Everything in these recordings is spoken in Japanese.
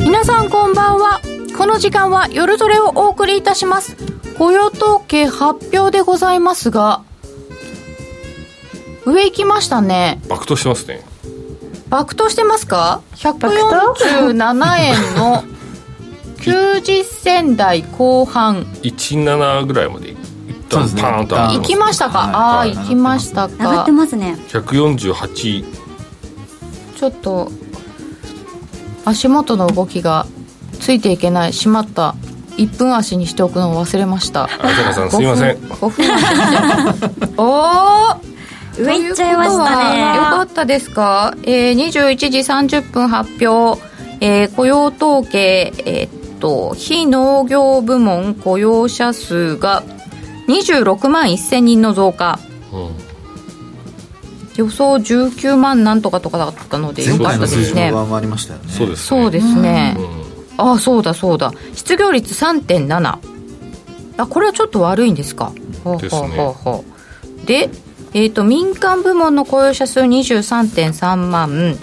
皆さんこんばんは。この時間は夜トレをお送りいたします。雇用統計発表でございますが上行きましたね。爆投してますね。爆投してますか？147円の 90銭台後半。17ぐらいまで一旦そうですね。パーンと。行きましたか、ああ行きました上がっかてますね。148ちょっと足元の動きがついていけない。しまった。1分足にしておくのを忘れました。荒坂さんすいません。5分 おお上行っちゃいましたね。よかったですか、えー、21時30分発表、えー雇用統計、えーっと非農業部門雇用者数が26万1000人の増加。うん。予想19万なんとかとかだったのでよかったですね。上回りましたよね。そうですね。そうですね、うん。ああそうだそうだ。失業率3.7あこれはちょっと悪いんですか？ほうほうほうほう。で、えー、と民間部門の雇用者数23.3万。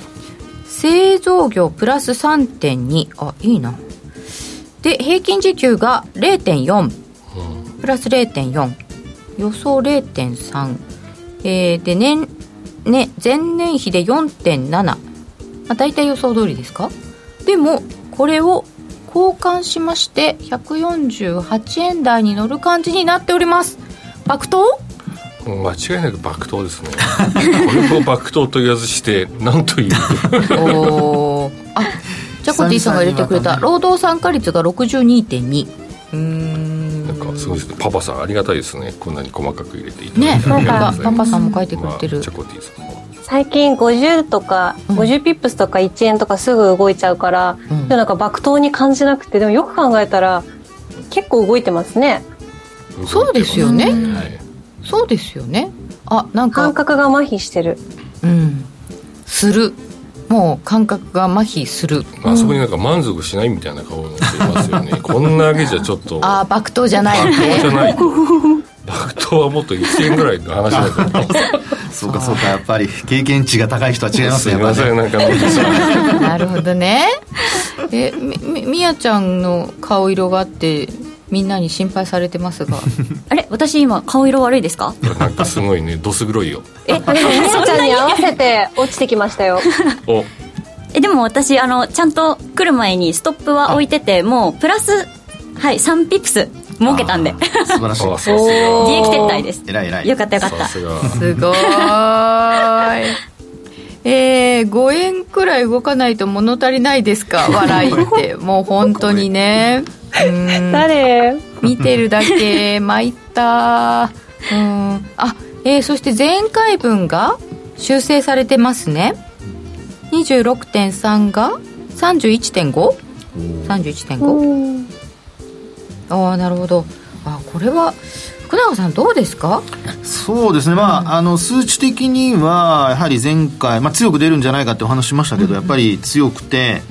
製造業プラス3.2あいいな。で平均時給が0.4プラス0.4予想0.3、えーで年ね前年比で4.7、まあ、大体予想通りですか？でもこれを交換しまして148円台に乗る感じになっております。爆投？うん間違いなく爆投ですね。これを爆投と言わずして 何という？おー。あジャコティさんが入れてくれた。労働参加率が62.2うーんすごいですね。パパさんありがたいですね。こんなに細かく入れていただいねてありがとうございます。パパさんも書いてくれてる。まあチャコティさんも最近50とか50ピップスとか1円とかすぐ動いちゃうから、うん。でもなんか爆投に感じなくてでもよく考えたら結構動いてますね。そうですよね。はい。そうですよね。あなん感か覚が麻痺してる。うん。するもう感覚が麻痺する。あそこになんか満足しないみたいな顔になってますよね。こんな上げじゃちょっと。ああ爆投じゃない。爆投じゃねない。と爆投はもっと1円ぐらいの話だから。そうかそうかやっぱり経験値が高い人は違いますすいねやっぱね。ませんなんか なるほどね。えみみみやちゃんの顔色があってみんなに心配されてますが。あれ私今顔色悪いですか？なんかすごいねどす黒いよ。えみやちゃんに合わせて落ちてきましたよ。お。えでも私あのちゃんと来る前にストップは置いててもうプラスはい3ピップス儲けたんで。素晴らしい。利益撤退です。偉い偉い。よかったよかった。さすごーい。えー、5円くらい動かないと物足りないですか？笑いって。もう本当にね。うん誰？見てるだけ参った。うん。あえー、そして前回分が修正されてますね。26.3が 31.5?31.5? ああなるほど。あこれは福永さんどうですか？そうですね、まあ、あの数値的には、やはり前回、まあ、強く出るんじゃないかってお話しましたけど、やっぱり強くて、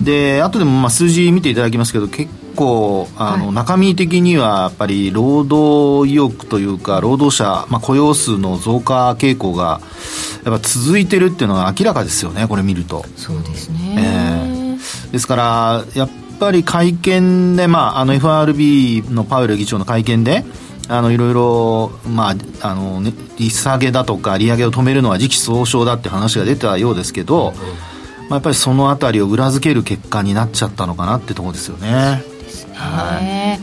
で後でもまあ数字見ていただきますけど、結構あの、はい中身的にはやっぱり労働意欲というか、労働者、まあ、雇用数の増加傾向がやっぱ続いてるっていうのは明らかですよね、これ見ると。そうですね、ですから、やっぱり会見で、まあ、あの FRB のパウエル議長の会見で、あのいろいろ、まああのね、利下げだとか利上げを止めるのは時期尚早だって話が出たようですけど、まあ、やっぱりそのあたりを裏付ける結果になっちゃったのかなってところですよね。ね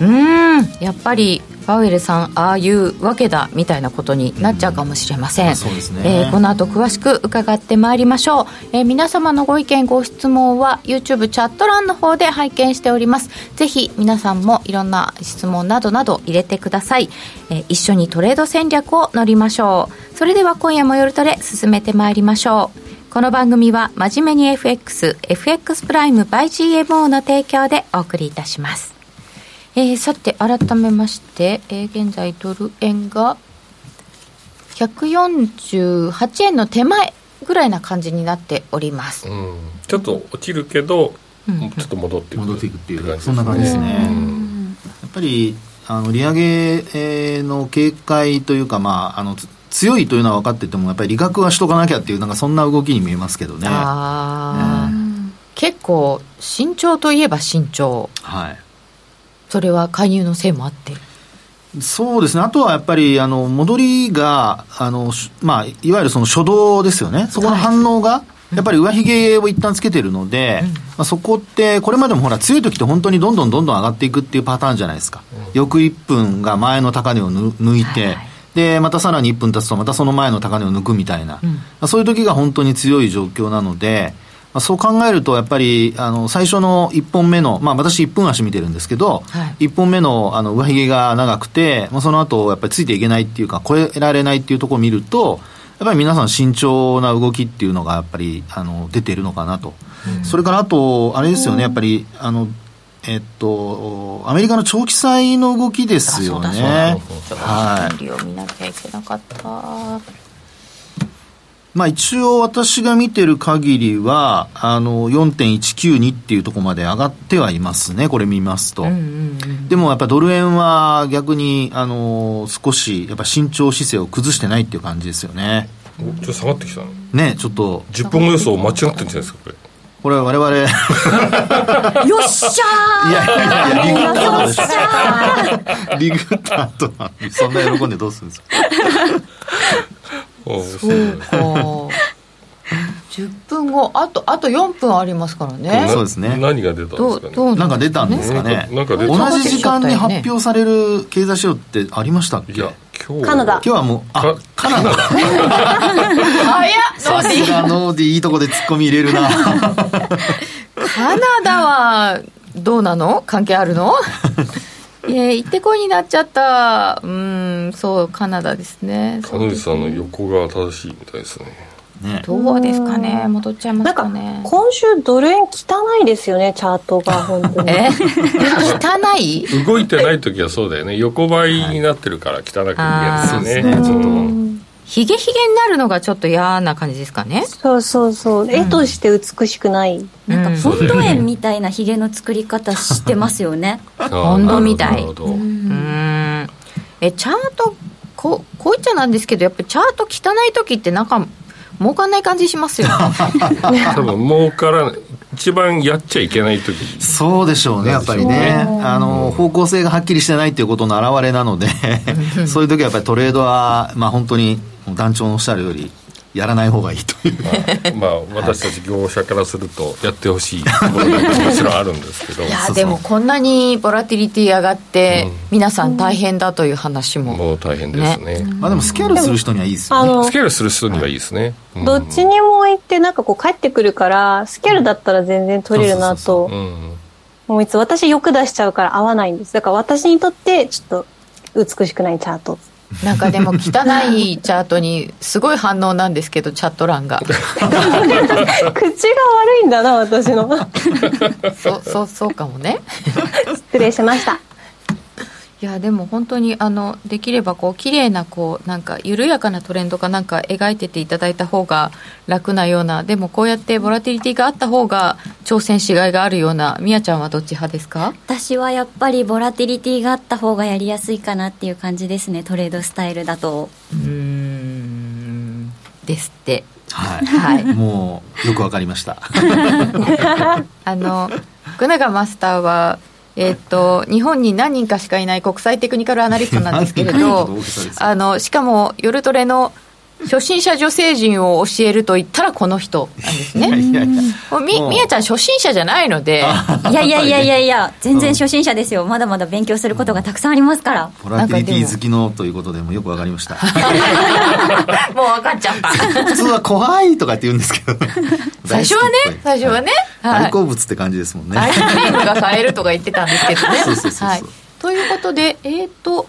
うん。やっぱりパウエルさんああいうわけだみたいなことになっちゃうかもしれません、そうですね。えーこの後詳しく伺ってまいりましょう、えー皆様のご意見ご質問は YouTube チャット欄の方で拝見しております。ぜひ皆さんもいろんな質問などなど入れてください、えー一緒にトレード戦略を乗りましょう。それでは今夜も夜トレ進めてまいりましょうこの番組は真面目に FX、FX プライム by GMO の提供でお送りいたします。えーさて、改めまして、えー現在ドル円が148円の手前ぐらいな感じになっております。うん。ちょっと落ちるけど、ちょっと戻ってくる。戻っていくっていう感じですそんな感じですね。うん。やっぱりあの利上げの警戒というか、まあ、あの強いというのは分かっててもやっぱり利確はしとかなきゃっていうなんかそんな動きに見えますけどね。あ、結構慎重といえば慎重。はい。それは介入のせいもあって。そうですね、あとはやっぱりあの戻りがあの、まあ、いわゆるその初動ですよね、そこの反応が、やっぱり上髭を一旦つけてるので、うん、まあ、そこって、これまでもほら、強い時って本当にどんどんどんどん上がっていくっていうパターンじゃないですか、うん、翌1分が前の高値を抜いて、はいで、またさらに1分経つと、またその前の高値を抜くみたいな、うん、そういう時が本当に強い状況なので、まあ、そう考えると、やっぱりあの最初の1本目の、まあ、私、1分足見てるんですけど、はい、1本目のあの上髭が長くて、まあ、その後やっぱりついていけないっていうか、超えられないっていうところを見ると、やっぱり皆さん、慎重な動きっていうのがやっぱりあの出てるのかなと、うん、それからあと、あれですよね、やっぱりあのえっと、アメリカの長期債の動きですよね。はい。を見なきゃいけなかった。まあ一応私が見てる限りは、あの、4.192っていうところまで上がってはいますね、これ見ますと。でもやっぱドル円は逆に、あの、少し、やっぱ慎重姿勢を崩してないっていう感じですよね。ちょっと下がってきたのね、ちょっと。10分後予想間違ってるんじゃないですか、これ。これ我々。よっしゃー。いやいやいやリグッター。ですリグッターとそんな喜んでどうするんですか？そうか。10分後あとあと4分ありますからね。そうですね。何が出たんですかね？なんか出たんですかね。同じ時間に発表される経済指標ってありましたっけ？いやカナダ。今日はもうあカナダ。早っ。さすがノーディいいとこでツッコミ入れるな。カナダはどうなの？関係あるの？いや行ってこいになっちゃった。うんそうカナダですね。彼女さんの横が正しいみたいですねね、どうですかね？戻っちゃいますかね？今週ドル円汚いですよねチャートが本当に。え？汚い？動いてない時はそうだよね。横ばいになってるから汚く見えるんですね、ね、ちょっとヒゲヒゲになるのがちょっと嫌な感じですかね？そうそうそう、絵として美しくない、なんかポンド円みたいなヒゲの作り方してますよね。ポンドみたいうん。えチャートここういっちゃなんですけどやっぱチャート汚い時ってなんか儲かんない感じしますよ 多分儲から一番やっちゃいけない時。そうでしょうねやっぱりね。あの方向性がはっきりしてないっていうことの表れなので そういう時はやっぱりトレードはまあ本当に団長のおっしゃるよりやらない方がいいという。まあ、まあ、私たち業者からするとやってほしいところがもちろんあるんですけど。いやでもこんなにボラティリティ上がって、皆さん大変だという話も、もう大変ですね、ね、まあ、でもスキャルする人にはいいですよね。スキャルする人にはいいですね、はい、どっちにも行ってなんかこう帰ってくるからスキャルだったら全然取れるなともういつ私よく出しちゃうから合わないんです。だから私にとってちょっと美しくないチャートなんかでも汚いチャートにすごい反応なんですけどチャット欄が。口が悪いんだな私の。そうそうそうかもね。失礼しましたいやでも本当にあのできればこう綺麗なこうなんか緩やかなトレンドかなんか描いてていただいた方が楽なようなでもこうやってボラティリティがあった方が挑戦しがいがあるようなみやちゃんはどっち派ですか？私はやっぱりボラティリティがあった方がやりやすいかなっていう感じですねトレードスタイルだと。うんですって。はい、はい、もうよくわかりました。あの福永マスターはえっと、日本に何人かしかいない国際テクニカルアナリストなんですけれど。あのしかも夜トレの初心者女性陣を教えると言ったらこの人なんですね。いやいやみ、みやちゃん初心者じゃないので。いやいやいやいやいや、全然初心者ですよ。まだまだ勉強することがたくさんありますから。ボラティリティ好きのということでもよくわかりました。もう分かっちゃった。普通は怖いとかって言うんですけど、最初はね、最初はね。大好物って感じですもんね。アイスクリームが買えるとか言ってたんですけどね。そうそうそうそう。はい。ということで、えっ、ー、と、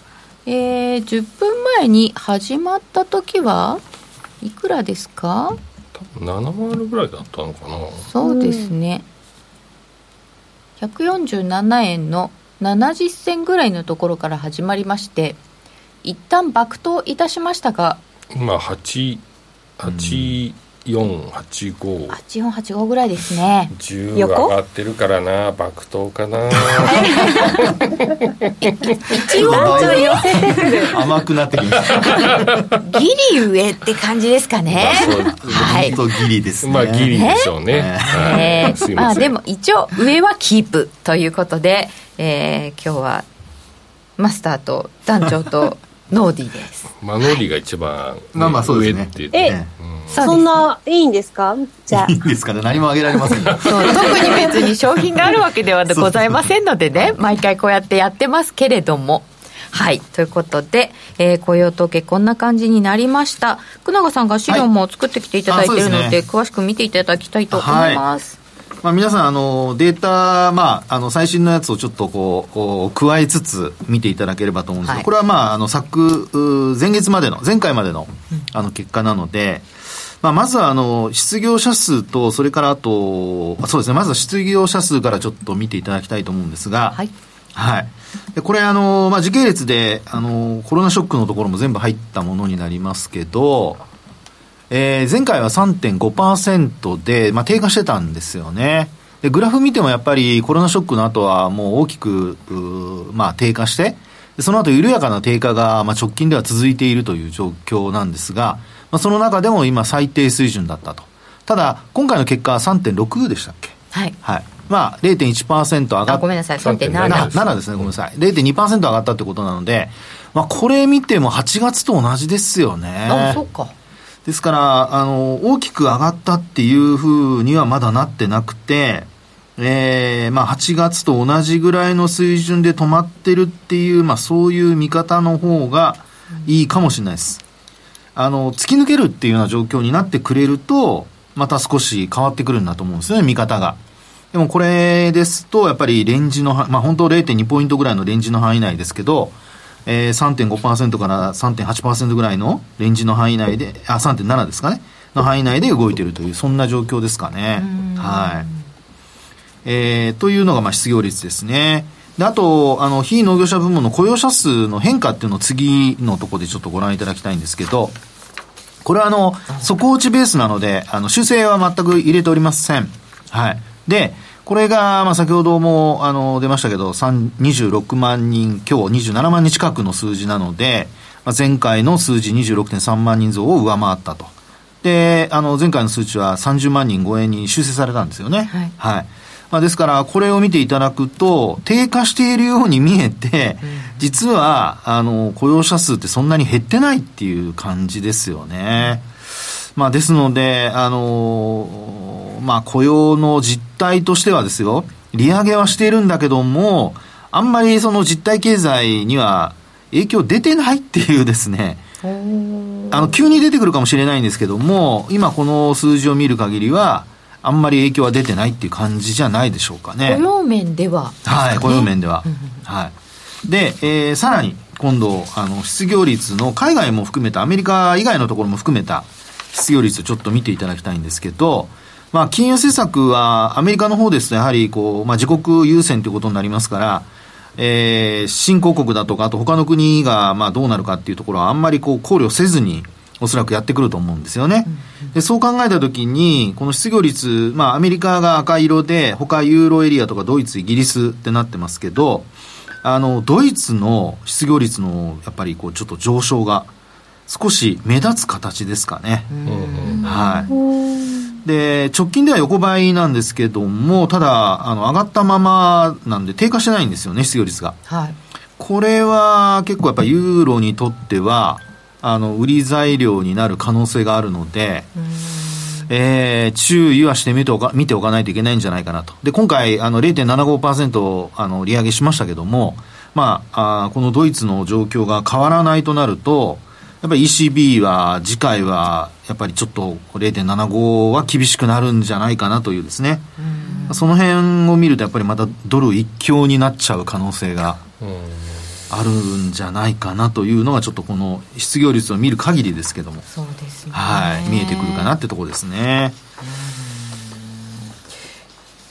えー、10分前に始まった時はいくらですか？多分7万ぐらいだったのかな。そうですね、うん、147円の70銭ぐらいのところから始まりまして一旦爆投いたしましたが今881 8485 8485ぐらいですね。10上がってるからな。爆投かな。一応甘くなってきました。ギリ上って感じですかね。はい。本当ギリですね。まあギリでしょうね、えー、まあでも一応上はキープ。ということで、えー、今日はマスターと団長とノーディーです。まあノーディーが一番、ね、まあまあそうですね。上って言って、え、うん、そんないいんですか？じゃあ。いいんですかね。何もあげられません。そう特に別に商品があるわけではございませんのでね毎回こうやってやってますけれども。はい。ということで、えー、雇用統計こんな感じになりました。福永さんが資料も作ってきていただいているのではいでね、詳しく見ていただきたいと思います、はいまあ、皆さんあのデータ、まあ、あの最新のやつをちょっとこう加えつつ見ていただければと思うんですが、はい、これは、まあ、あの昨前月までの前回までのあの結果なので、まあ、まずはあの失業者数とそれからあとそうですねまずは失業者数からちょっと見ていただきたいと思うんですが、はい、はい、でこれあの、まあ、時系列であのコロナショックのところも全部入ったものになりますけどえー、前回は3.5%で、まあ、低下してたんですよね。で、グラフ見てもやっぱりコロナショックの後はもう大きく、まあ、低下して、その後緩やかな低下が、まあ、直近では続いているという状況なんですが、まあ、その中でも今最低水準だったと。ただ、今回の結果は3.6でしたっけ？はい。はい。まあ、0.1%上がった。ごめんなさい、3.7。7ですね、ごめんなさい。0.2%上がったってことなので、まあ、これ見ても8月と同じですよね。あ、そっか。ですから、あの、大きく上がったっていうふうにはまだなってなくて、えー、まあ8月と同じぐらいの水準で止まってるっていう、まあそういう見方の方がいいかもしれないです。あの、突き抜けるっていうような状況になってくれると、また少し変わってくるんだと思うんですよね、見方が。でもこれですと、やっぱりレンジの、まあ本当0.2ポイントぐらいのレンジの範囲内ですけど、えー、3.5%から3.8%ぐらいのレンジの範囲内で、あ、3.7ですかね、の範囲内で動いているという、そんな状況ですかね。はい。えー、というのが、まあ、失業率ですね。で、あと、あの、非農業者部門の雇用者数の変化っていうのを次のところでちょっとご覧いただきたいんですけど、これはあの、底落ちベースなので、あの、修正は全く入れておりません。はい。で、これが、まあ、先ほども、あの、出ましたけど、26万人、今日27万人近くの数字なので、まあ、前回の数字26.3万人増を上回ったと。で、あの、前回の数値は30万人超えに修正されたんですよね。はい。はい。まあ、ですから、これを見ていただくと、低下しているように見えて、実は、あの、雇用者数ってそんなに減ってないっていう感じですよね。まあ、ですので、あの、まあ、雇用の実態としてはですよ、利上げはしているんだけども、あんまりその実体経済には影響出てないっていうですね、あの、急に出てくるかもしれないんですけども、今この数字を見る限りは、あんまり影響は出てないっていう感じじゃないでしょうかね。雇用面では、ね、はい、雇用面では。はい。で、えー、さらに、今度、あの、失業率の海外も含めた、アメリカ以外のところも含めた失業率をちょっと見ていただきたいんですけど、まあ、金融政策はアメリカの方ですと、やはりこう、まあ、自国優先ということになりますから、えー、新興国だとか、あと他の国がまあどうなるかっていうところはあんまりこう考慮せずに、おそらくやってくると思うんですよね。でそう考えたときに、この失業率、まあアメリカが赤色で、他ユーロエリアとかドイツ、イギリスってなってますけど、あの、ドイツの失業率のやっぱりこうちょっと上昇が少し目立つ形ですかね。はい。で、直近では横ばいなんですけども、ただ、あの、上がったままなんで低下してないんですよね、失業率が。はい。これは結構やっぱユーロにとっては、あの、売り材料になる可能性があるので、えー、注意はして見ておか見ておかないといけないんじゃないかなと。で、今回、あの、0.75%、あの、利上げしましたけども、まあ、あこのドイツの状況が変わらないとなると、やっぱり ECB は次回はやっぱりちょっと0.75は厳しくなるんじゃないかなというですね、その辺を見るとやっぱりまたドル一強になっちゃう可能性があるんじゃないかなというのがちょっとこの失業率を見る限りですけども。そうですね。はい見えてくるかなってところですね。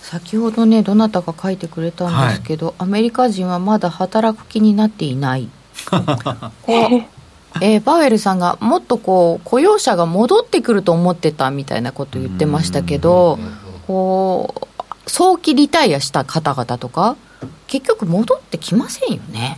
先ほどねどなたか書いてくれたんですけど、はい、アメリカ人はまだ働く気になっていない。こ えー、パウエルさんがもっとこう雇用者が戻ってくると思ってたみたいなこと言ってましたけど、こう早期リタイアした方々とか結局戻ってきませんよね、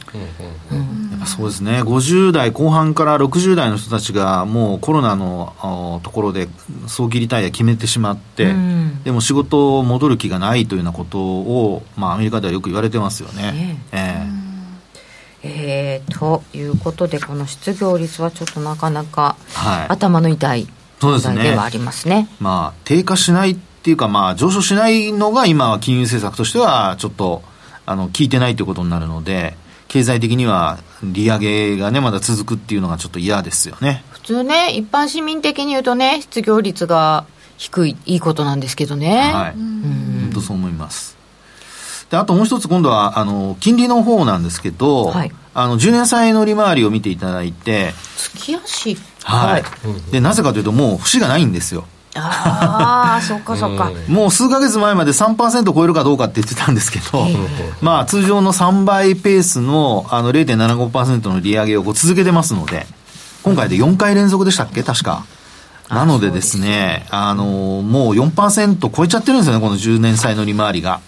やっぱそうですね。50代後半から60代の人たちがもうコロナのところで早期リタイア決めてしまって、うん、でも仕事戻る気がないというようなことを、まあ、アメリカではよく言われてますよね。え。ー、え。ーえー、ということで、この失業率はちょっとなかなか、頭の痛い問題ではありますね。すねまあ、低下しないっていうか、まあ、上昇しないのが今は金融政策としては、ちょっと、あの、効いてないということになるので、経済的には利上げがね、まだ続くっていうのがちょっと嫌ですよね。普通ね、一般市民的に言うとね、失業率が低い、いいことなんですけどね。はい。うん、本当そう思います。で、あともう一つ今度は、あの、金利の方なんですけど、はい、あの、10年債の利回りを見ていただいて、月足はい。で、なぜかというと、もう節がないんですよ。ああ、そっかそっか。もう数か月前まで3%超えるかどうかって言ってたんですけど、まあ通常の3倍ペースのあの0.75%の利上げをこう続けてますので、今回で4回連続でしたっけ？確か。なのでですね、あの、もう4%超えちゃってるんですよね、この10年債の利回りが。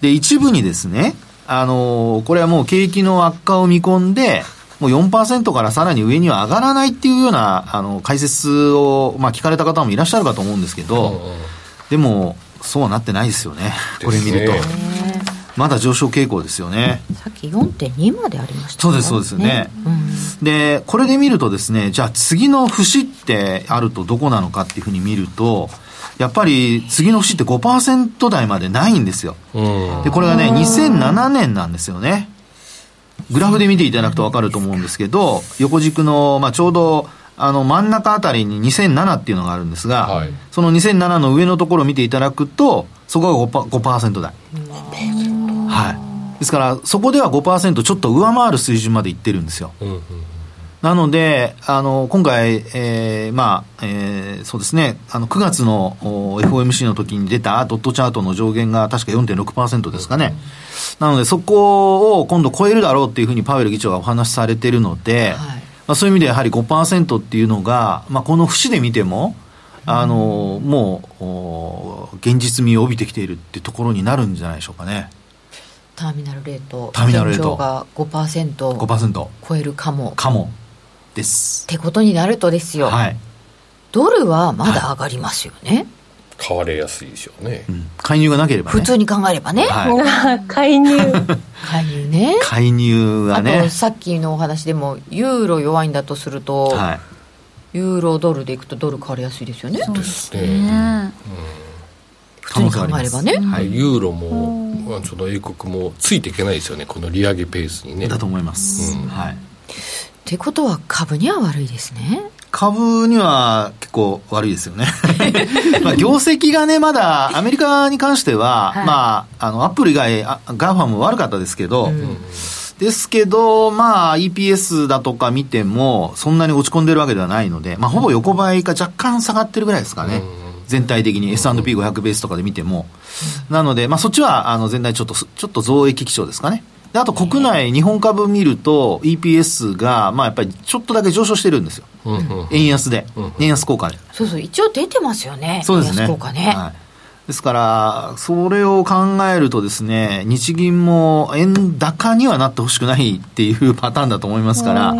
で、一部にですね、あの、これはもう景気の悪化を見込んで、もう4%からさらに上には上がらないっていうような、あの、解説を、まあ聞かれた方もいらっしゃるかと思うんですけど、でも、そうはなってないですよね。これ見ると。まだ上昇傾向ですよね。さっき4.2までありました、ね、そうです、そうですね、うん、で、これで見るとですね、じゃあ次の節ってあるとどこなのかっていうふうに見ると、やっぱり次の節って5%台までないんですよ。で、これがね、2007年なんですよね。グラフで見ていただくと分かると思うんですけど、横軸の、まあ、ちょうど、あの、真ん中あたりに2007っていうのがあるんですが、はい、その2007の上のところを見ていただくと、そこが 5%, 5台。はい。ですから、そこでは5%ちょっと上回る水準までいってるんですよ。うんうんなので、あの、今回、えー、まあ、えー、そうですね、あの、9月の FOMC の時に出たドットチャートの上限が確か4.6%ですかね。なので、そこを今度超えるだろうっていうふうにパウエル議長がお話しされているので、はい、まあ、そういう意味でやはり5%っていうのが、まあ、この節で見ても、あの、もう、現実味を帯びてきているっていうところになるんじゃないでしょうかね。ターミナルレート、ターミナルレート。が5%、5%超えるかも。かも。です。ってことになるとですよ。はい。ドルはまだ上がりますよね。はい買われやすいでしょうね、うん、介入がなければ、ね、普通に考えればね、はい、介入。介入ね。介入がね。あとさっきのお話でもユーロ弱いんだとすると、はい、ユーロドルでいくとドル買われやすいですよね。そうですね、うん普通に考えればね、はい、ユーロも、その英国もついていけないですよね。この利上げペースにね。だと思います、うん、はい。ってことは株には悪いですね。株には結構悪いですよね。まあ業績がね、まだアメリカに関しては、はい、まあ、あの、アップル以外、 GAFAM 悪かったですけど、うん、ですけど、まあ、EPS だとか見ても、そんなに落ち込んでるわけではないので、まあ、ほぼ横ばいか若干下がってるぐらいですかね。うん、全体的に S&P500 ベースとかで見ても。なので、まあ、そっちは、あの、全体ちょっと、ちょっと増益基調ですかね。であと国内、日本株見ると、EPS が、まあ、やっぱりちょっとだけ上昇してるんですよ、うんうん、円安で、うんうん、円安効果で。そうそう、一応出てますよね、そうですね。効果ね。はいですから、それを考えるとですね、日銀も円高にはなってほしくないっていうパターンだと思いますから、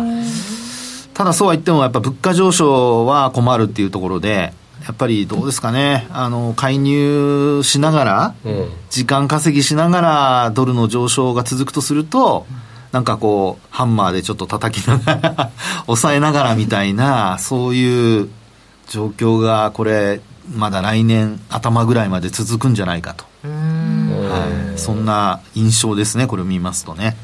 ただそうは言っても、やっぱ物価上昇は困るっていうところで、やっぱりどうですかね、あの介入しながら、うん、時間稼ぎしながら、ドルの上昇が続くとすると、なんかこう、ハンマーでちょっと叩きながら 抑えながらみたいな、そういう状況が、これ、まだ来年頭ぐらいまで続くんじゃないかと。はい、そんな印象ですね、これを見ますとね。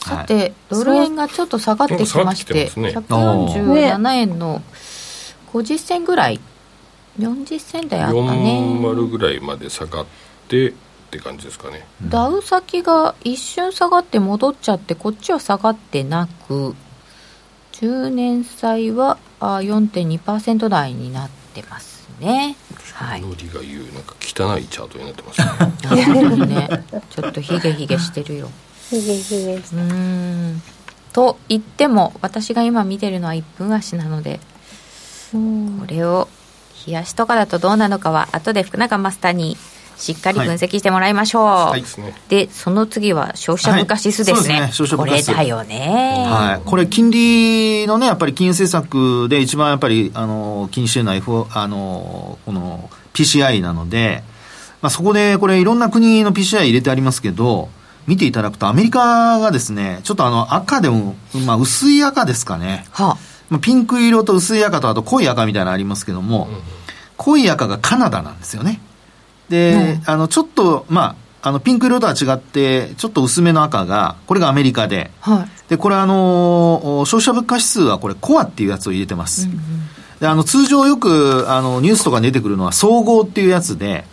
さて、ドル円がちょっと下がってきまして、ね、147円の50銭ぐらい40銭台あったね。40ぐらいまで下がってって感じですかね、ダウ先が一瞬下がって戻っちゃってこっちは下がってなく10年債はあ4.2%台になってますね。はい、のりが言うなんか汚いチャートになってますね。ねちょっとヒゲヒゲしてるよ。ヒゲヒゲうん。と言っても私が今見てるのは1分足なのでこれを冷やしとかだとどうなのかは後で福永マスターにしっかり分析してもらいましょう、はい、でその次は消費者物価指数ですね,、はい、すね。これだよね、はい、これ金利のねやっぱり金融政策で一番やっぱりあの気にしてるのは、F、あのこの PCI なので、まあ、そこでこれいろんな国の PCI 入れてありますけど見ていただくとアメリカがですねちょっとあの赤でも、まあ、薄い赤ですかね、はあ、ピンク色と薄い赤とあと濃い赤みたいなのありますけども、うん、濃い赤がカナダなんですよねで、あの、ちょっと、まあ、あの、ピンク色とは違って、ちょっと薄めの赤が、これがアメリカで。はい。で、これあの、消費者物価指数はこれコアっていうやつを入れてます。うんうん、で、あの、通常よく、あの、ニュースとかに出てくるのは総合っていうやつで、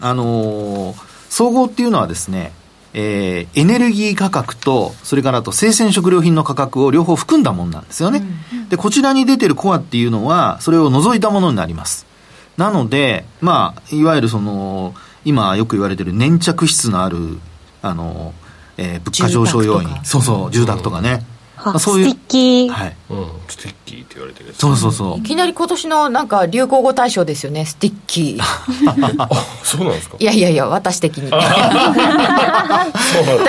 あの総合っていうのはですね、えー、エネルギー価格と、それからあと生鮮食料品の価格を両方含んだものなんですよね。うんうん、で、こちらに出てるコアっていうのは、それを除いたものになります。なので、まあ、いわゆるその、今よく言われてる粘着質のある、あの、えー、物価上昇要因。そうそう、住宅とかね。まあ、そういう。 sticky。はい。うん、 sticky って言われてるやつ。そうそうそう。いきなり今年のなんか流行語大賞ですよね、 sticky。あ、そうなんですか？いやいやいや、私的に。だっ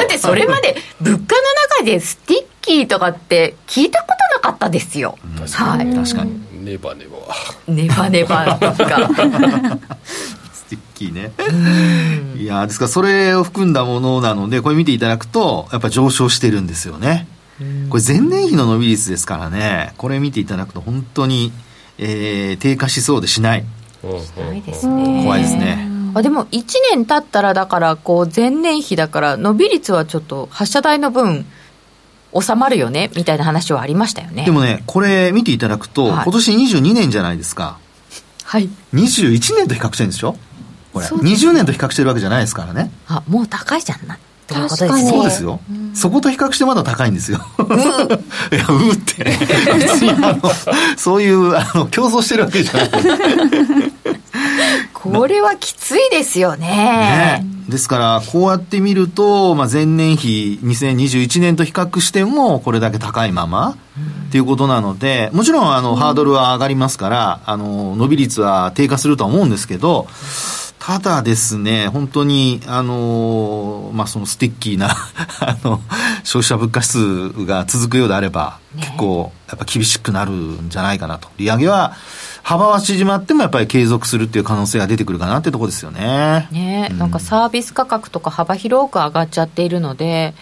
てそれまで物価の中で sticky とかって聞いたことなかったですよ。はい。確かに。ネバネバネバネバとか sticky ねいやですからそれを含んだものなのでこれ見ていただくとやっぱ上昇してるんですよねこれ前年比の伸び率ですからねこれ見ていただくと本当に、えー、低下しそうでしない。しないですね。怖いですね。あでも1年経ったらだからこう前年比だから伸び率はちょっと発射台の分収まるよねみたいな話はありましたよね。でもねこれ見ていただくと、はい、今年22年じゃないですか。はい。21年と比較してるんでしょ？これ。20年と比較してるわけじゃないですからね。あもう高いじゃんなっていうことですねそうですよ、そこと比較してまだ高いんですよ、う いやうって。別にあのそういうあの競争してるわけじゃない。これはきついですよね。ね。ですから、こうやって見ると、まあ、前年比2021年と比較しても、これだけ高いまま、っていうことなので、もちろん、あの、ハードルは上がりますから、あの、伸び率は低下するとは思うんですけど、ただですね、本当に、あの、まあ、その sticky な あの、消費者物価指数が続くようであれば、結構、やっぱ厳しくなるんじゃないかなと。利上げは、幅は縮まってもやっぱり継続するっていう可能性が出てくるかなってところですよね。ね、うん、なんかサービス価格とか幅広く上がっちゃっているので、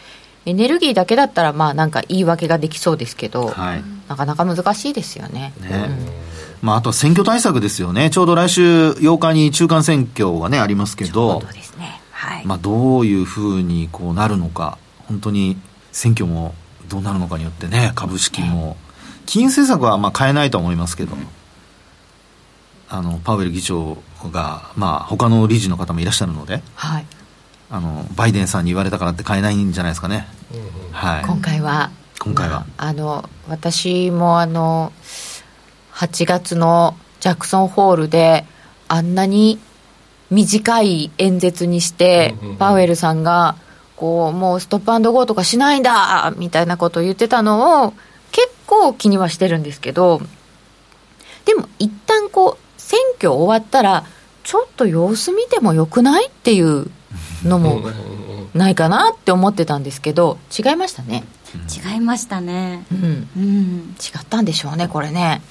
エネルギーだけだったらまあなんか言い訳ができそうですけど、はい、なかなか難しいですよね。ねうんまあ、あとは選挙対策ですよね、ちょうど来週8日に中間選挙が、ね、ありますけど、そうですね。はい。まあ、どういうふうにこうなるのか、本当に選挙もどうなるのかによってね、株式も、金融政策はまあ変えないと思いますけど、あのパウエル議長が、まあ他の理事の方もいらっしゃるので、はい、あのバイデンさんに言われたからって変えないんじゃないですかね、はい、今回は。今回は、あの私もあの8月のジャクソンホールであんなに短い演説にして、パウエルさんがこうもうストップゴーとかしないんだみたいなことを言ってたのを結構気にはしてるんですけどでも一旦こう選挙終わったらちょっと様子見てもよくないっていうのもないかなって思ってたんですけど違いましたね。違いましたね。うん、うん、違ったんでしょうねこれね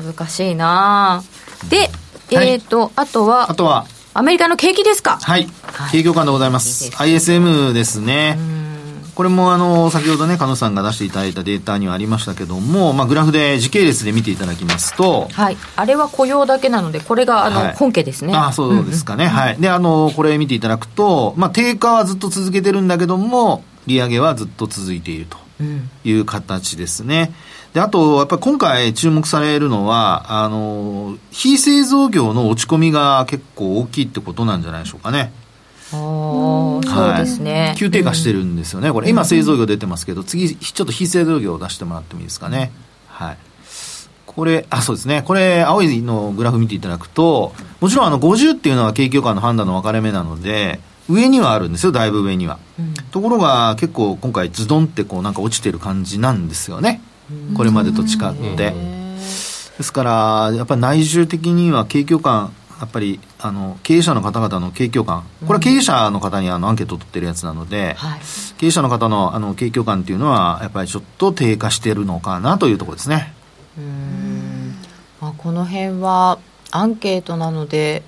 難しいな。で、えっ、ー、と、あとはあとは。アメリカの景気ですか？はい、はい、景況感でございます。ISM ですね。これもあの先ほどね加野さんが出していただいたデータにはありましたけども、まあ、グラフで時系列で見ていただきますと、はい、あれは雇用だけなのでこれがあの、はい、本家ですね。あそうですかね、うんうん、はい。であのこれ見ていただくと、まあ、低下はずっと続けてるんだけども利上げはずっと続いているという形ですね、であとやっぱり今回注目されるのはあの非製造業の落ち込みが結構大きいってことなんじゃないでしょうかね。そうですね、急低下してるんですよね、これ、今、製造業出てますけど、次、ちょっと非製造業を出してもらってもいいですかね。はい。これ、あ、そうですね。これ、青いのグラフ見ていただくと、もちろんあの50っていうのは景況感の判断の分かれ目なので、上にはあるんですよ、だいぶ上には。うん、ところが、結構今回、ズドンってこうなんか落ちてる感じなんですよね。これまでと違って。ですから、やっぱり内需的には景況感、やっぱりあの経営者の方々の景況感、これは経営者の方にあのアンケートを取ってるやつなので、はい、経営者の方のあの景況感っていうのは、やっぱりちょっと低下してるのかなというところですね。うん。まあ、この辺はアンケートなので、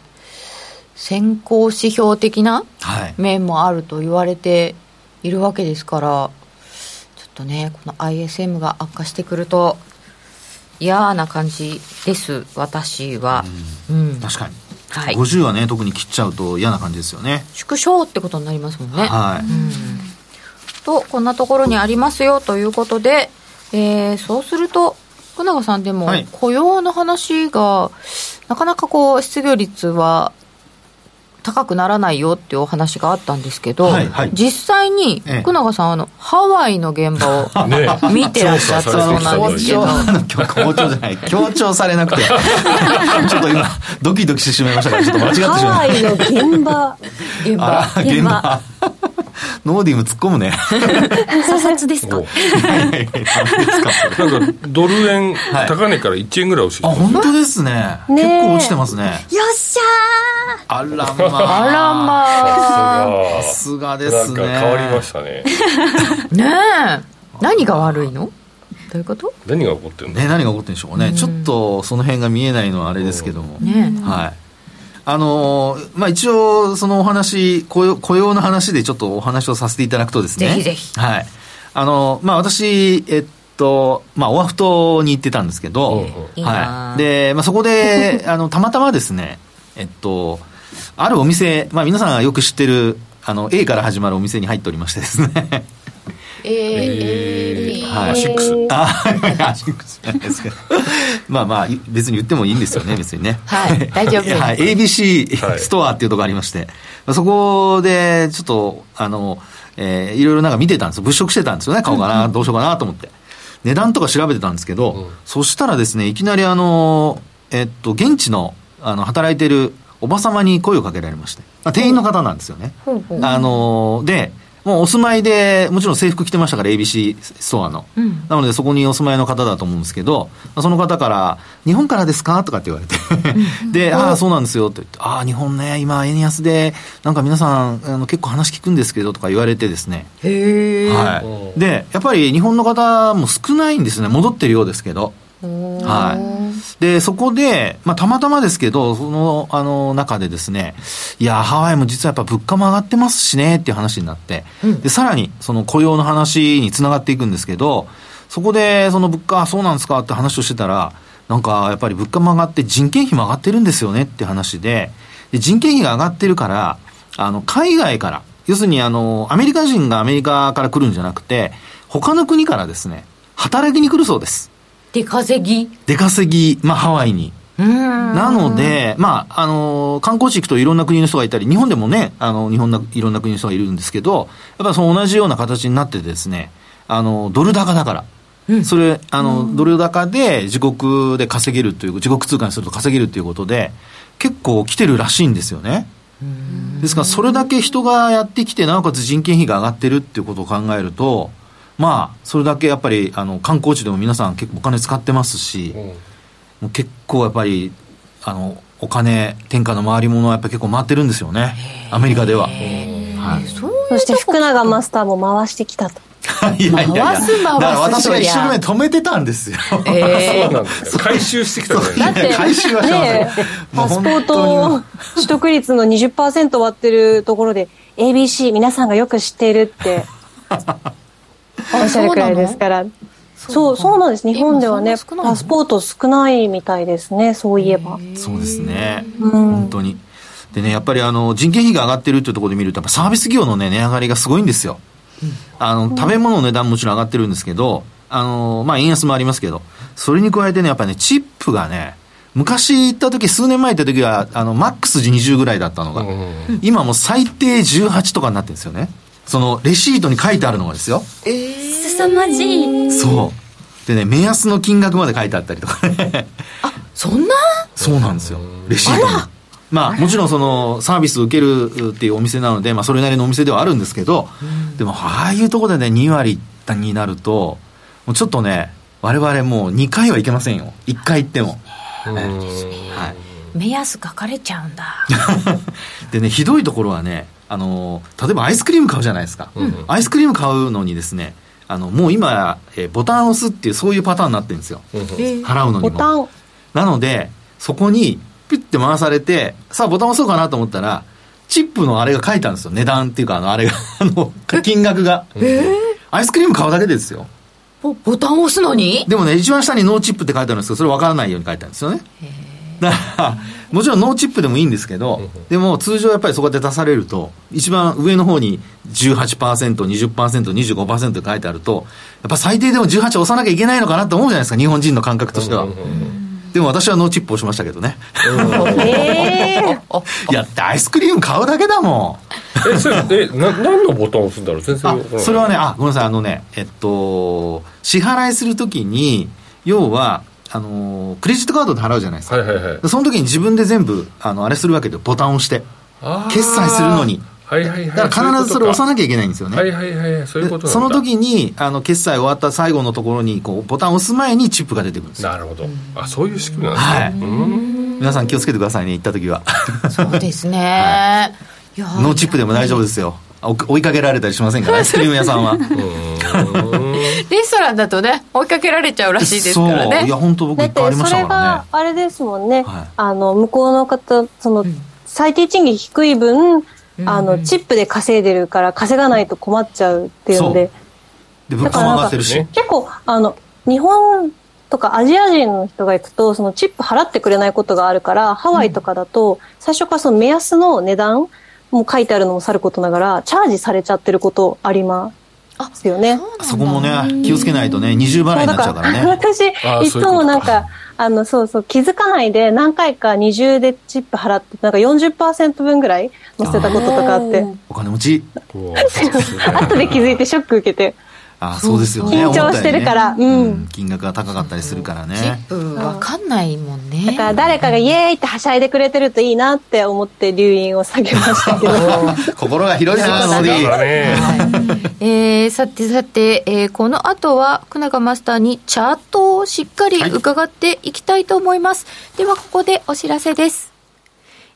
先行指標的な面もあると言われているわけですから、ちょっとね、この ISM が悪化してくると、嫌な感じです、私は。うん、確かに。はい、50はね、特に切っちゃうと嫌な感じですよね。縮小ってことになりますもんね。はい。うん、と、こんなところにありますよということで、えー、そうすると、福永さんでも、雇用の話が、なかなかこう、失業率は高くならないよっていうお話があったんですけど、はいはい、実際に福永さん、あのハワイの現場を 見てらっしゃったそうなんですけど、強調じゃない強調されなくて。ちょっと今ドキドキしてしまいましたからちょっと間違ってしまいました。ハワイの現場。現場。現場ノーディム突っ込むね。査察ですかなんか、ドル円、高値から1円ぐらい落ちて、あ、本当ですね。結構落ちてますね。よっしゃーあらまあ。あらまあ。さすがですね。変わりましたね。ねえ。何が悪いの？どういうこと？何が起こってるの？ね、何が起こってるんでしょうね。ちょっとその辺が見えないのはあれですけども。ねはい。あのまあ、一応、そのお話雇用、雇用の話でちょっとお話をさせていただくとですね。ぜひぜひ。はい。あのまあ、私、えっと、まあ、オアフ島に行ってたんですけど、はい。で、まあ、そこで、あの、たまたまですね、えっと、あるお店、まあ、皆さんがよく知ってる、あの、A から始まるお店に入っておりましてですね。えー、はい、アシックス。あ、アシックスじゃないですけど。まあまあ、別に言ってもいいんですよね、別にね。はい、大丈夫です。はい、ABC ストアっていうとこありまして、はい、そこで、ちょっと、あの、えー、いろいろなんか見てたんですよ。物色してたんですよね、買おうかな、どうしようかなと思って。値段とか調べてたんですけど、うん、そしたらですね、いきなりあの、えっと、現地の、あの、働いてるおば様に声をかけられまして、まあ、店員の方なんですよね。あの、で、もうお住まいで、もちろん制服着てましたから、ABC ストアの、うん、なので、そこにお住まいの方だと思うんですけど、その方から、日本からですか？とかって言われて。で、ああ、そうなんですよって言って、ああ、日本ね、今、円安で、なんか皆さん、あの結構話聞くんですけどとか言われてですね、へはい、で、やっぱり日本の方も少ないんですね、戻ってるようですけど。はい。で、そこで、まあ、たまたまですけど、その、あの、中でですね、いや、ハワイも実はやっぱ物価も上がってますしね、っていう話になって、うん、で、さらに、その雇用の話につながっていくんですけど、そこで、その物価、そうなんですかって話をしてたら、なんか、やっぱり物価も上がって人件費も上がってるんですよねって話で、で人件費が上がってるから、あの、海外から、要するにあの、アメリカ人がアメリカから来るんじゃなくて、他の国からですね、働きに来るそうです。出稼ぎ？出稼ぎ、まあ、ハワイに。なので、まあ、あの、観光地行くといろんな国の人がいたり、日本でもね、あの、日本のいろんな国の人がいるんですけど、やっぱその同じような形になってですね、あの、ドル高だから。うん、それ、あの、ドル高で自国で稼げるという、自国通貨にすると稼げるということで、結構来てるらしいんですよね。ですから、それだけ人がやってきて、なおかつ人件費が上がってるっていうことを考えると、まあ、それだけやっぱりあの観光地でも皆さん結構お金使ってますし、うん、もう結構やっぱりあのお金天下の回り物はやっぱ結構回ってるんですよね。アメリカでは、はい、そして福永マスターも回してきたと。いやいやいや。回す回すだから私が一生懸命止めてたんですよ、えー、そうなんです回収してきただって回収はしません、ね、パスポート取得率の 20%割ってるところで ABC 皆さんがよく知っているっておっしゃるくらいですから。そう、そうなんです。日本ではね、パスポート少ないみたいですね、そういえば。そうですね。うん、本当に。でね、やっぱりあの、人件費が上がってるっていうところで見ると、やっぱサービス業のね、値上がりがすごいんですよ。うん、あの、食べ物の値段もちろん上がってるんですけど、あの、まあ、円安もありますけど、それに加えてね、やっぱりね、チップがね、昔行った時、数年前行った時は、あの、マックス20ぐらいだったのが、今もう最低18とかになってるんですよね。そのレシートに書いてあるのがですよ。えー、凄まじい。そう。でね、目安の金額まで書いてあったりとかね。あ、そんな？そうなんですよ。レシートに。まあ、もちろんそのサービスを受けるっていうお店なので、まあ、それなりのお店ではあるんですけど、うん、でも、ああいうところでね、2割になると、もうちょっとね、我々もう2回はいけませんよ。1回行っても。はい。目安書かれちゃうんだ。でね、ひどいところはね、あの、例えばアイスクリーム買うじゃないですか。うん、アイスクリーム買うのにですね、あの、もう今、えー、ボタンを押すっていう、そういうパターンになってるんですよ。払うのにも。ボタンなので、そこに、ピュッて回されて、さあボタン押そうかなと思ったら、チップのあれが書いてあったんですよ。値段っていうか、あの、あれが、あの、金額が。えー、アイスクリーム買うだけですよ。ボボタンを押すのに？でもね、一番下にノーチップって書いてあるんですけど、それ分からないように書いてあるんですよね。だから、もちろんノーチップでもいいんですけど、でも通常やっぱりそこで出されると、一番上の方に18%、20%、25%って書いてあると、やっぱ最低でも18押さなきゃいけないのかなと思うじゃないですか、日本人の感覚としては。でも私はノーチップ押しましたけどね。えー、いや、アイスクリーム買うだけだもん。え、それ、え、な、何のボタンを押すんだろう？全然それはね、あ、ごめんなさい、あのね、えっと、支払いするときに、要は、あのクレジットカードで払うじゃないですか、はいはいはい、その時に自分で全部あのあれするわけでボタンを押して決済するのにはいはいはい、だから必ずそれ押さなきゃいけないんですよね。はいはいはい、そういうことその時に、あの、決済終わった最後のところに、こう、ボタンを押す前にチップが出てくるんですなるほど。あ、そういう仕組みなんですね。はい。皆さん気をつけてくださいね、行った時は。そうですね。はい、ノーチップでも大丈夫ですよ。追いかけられたりしませんから、アイスクリーム屋さんは。レストランだとね、追いかけられちゃうらしいですからね。いや、本当僕、一回ありましたからね。それがあれですもんね、はい、あの、向こうの方、その、最低賃金低い分、あの、チップで稼いでるから稼がないと困っちゃうっていうので。で、物価も上がってるし。結構、あの、日本とかアジア人の人が行くと、そのチップ払ってくれないことがあるから、ハワイとかだと、最初からその目安の値段も書いてあるのもさることながら、チャージされちゃってることありますよね。そこもね、気をつけないとね、二重払いになっちゃうからね。私、いつもなんか、あの、そうそう、気づかないで何回か二重でチップ払って、なんか40%分ぐらい載せたこととかあって。お金持ち。後で気づいてショック受けて。あそう。ですよね。緊張してるから、ね、うん、金額が高かったりするからね。チップ分かんないもんね。だから誰かがイエーイってはしゃいでくれてるといいなって思って留飲を下げましたけど。心が広いなノディ、はいえー、さてさて、えー、この後は久永マスターにチャートをしっかり伺っていきたいと思います、はい、ではここでお知らせです。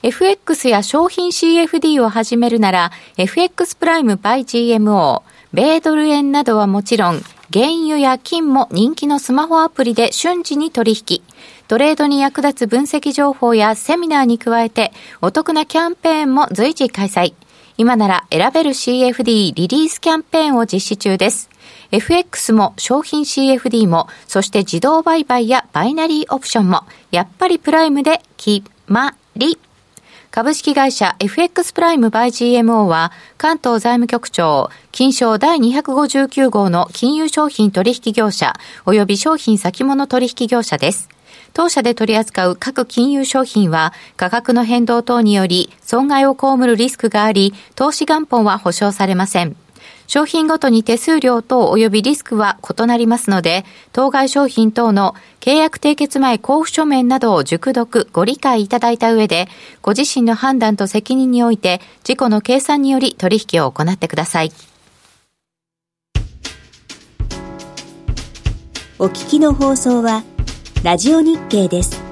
FX や商品 CFD を始めるなら FX プライム by GMO 米ドル円などはもちろん、原油や金も人気のスマホアプリで瞬時に取引。トレードに役立つ分析情報やセミナーに加えて、お得なキャンペーンも随時開催。今なら選べる CFD リリースキャンペーンを実施中です。FX も商品 CFD も、そして自動売買やバイナリーオプションも、やっぱりプライムで決まり。株式会社 FX プライムバイ GMO は関東財務局長金賞第259号の金融商品取引業者及び商品先物取引業者です。当社で取り扱う各金融商品は価格の変動等により損害を被るリスクがあり投資元本は保証されません。商品ごとに手数料等及びリスクは異なりますので、当該商品等の契約締結前交付書面などを熟読、ご理解いただいた上で、ご自身の判断と責任において、事故の計算により取引を行ってください。お聞きの放送は、ラジオ日経です。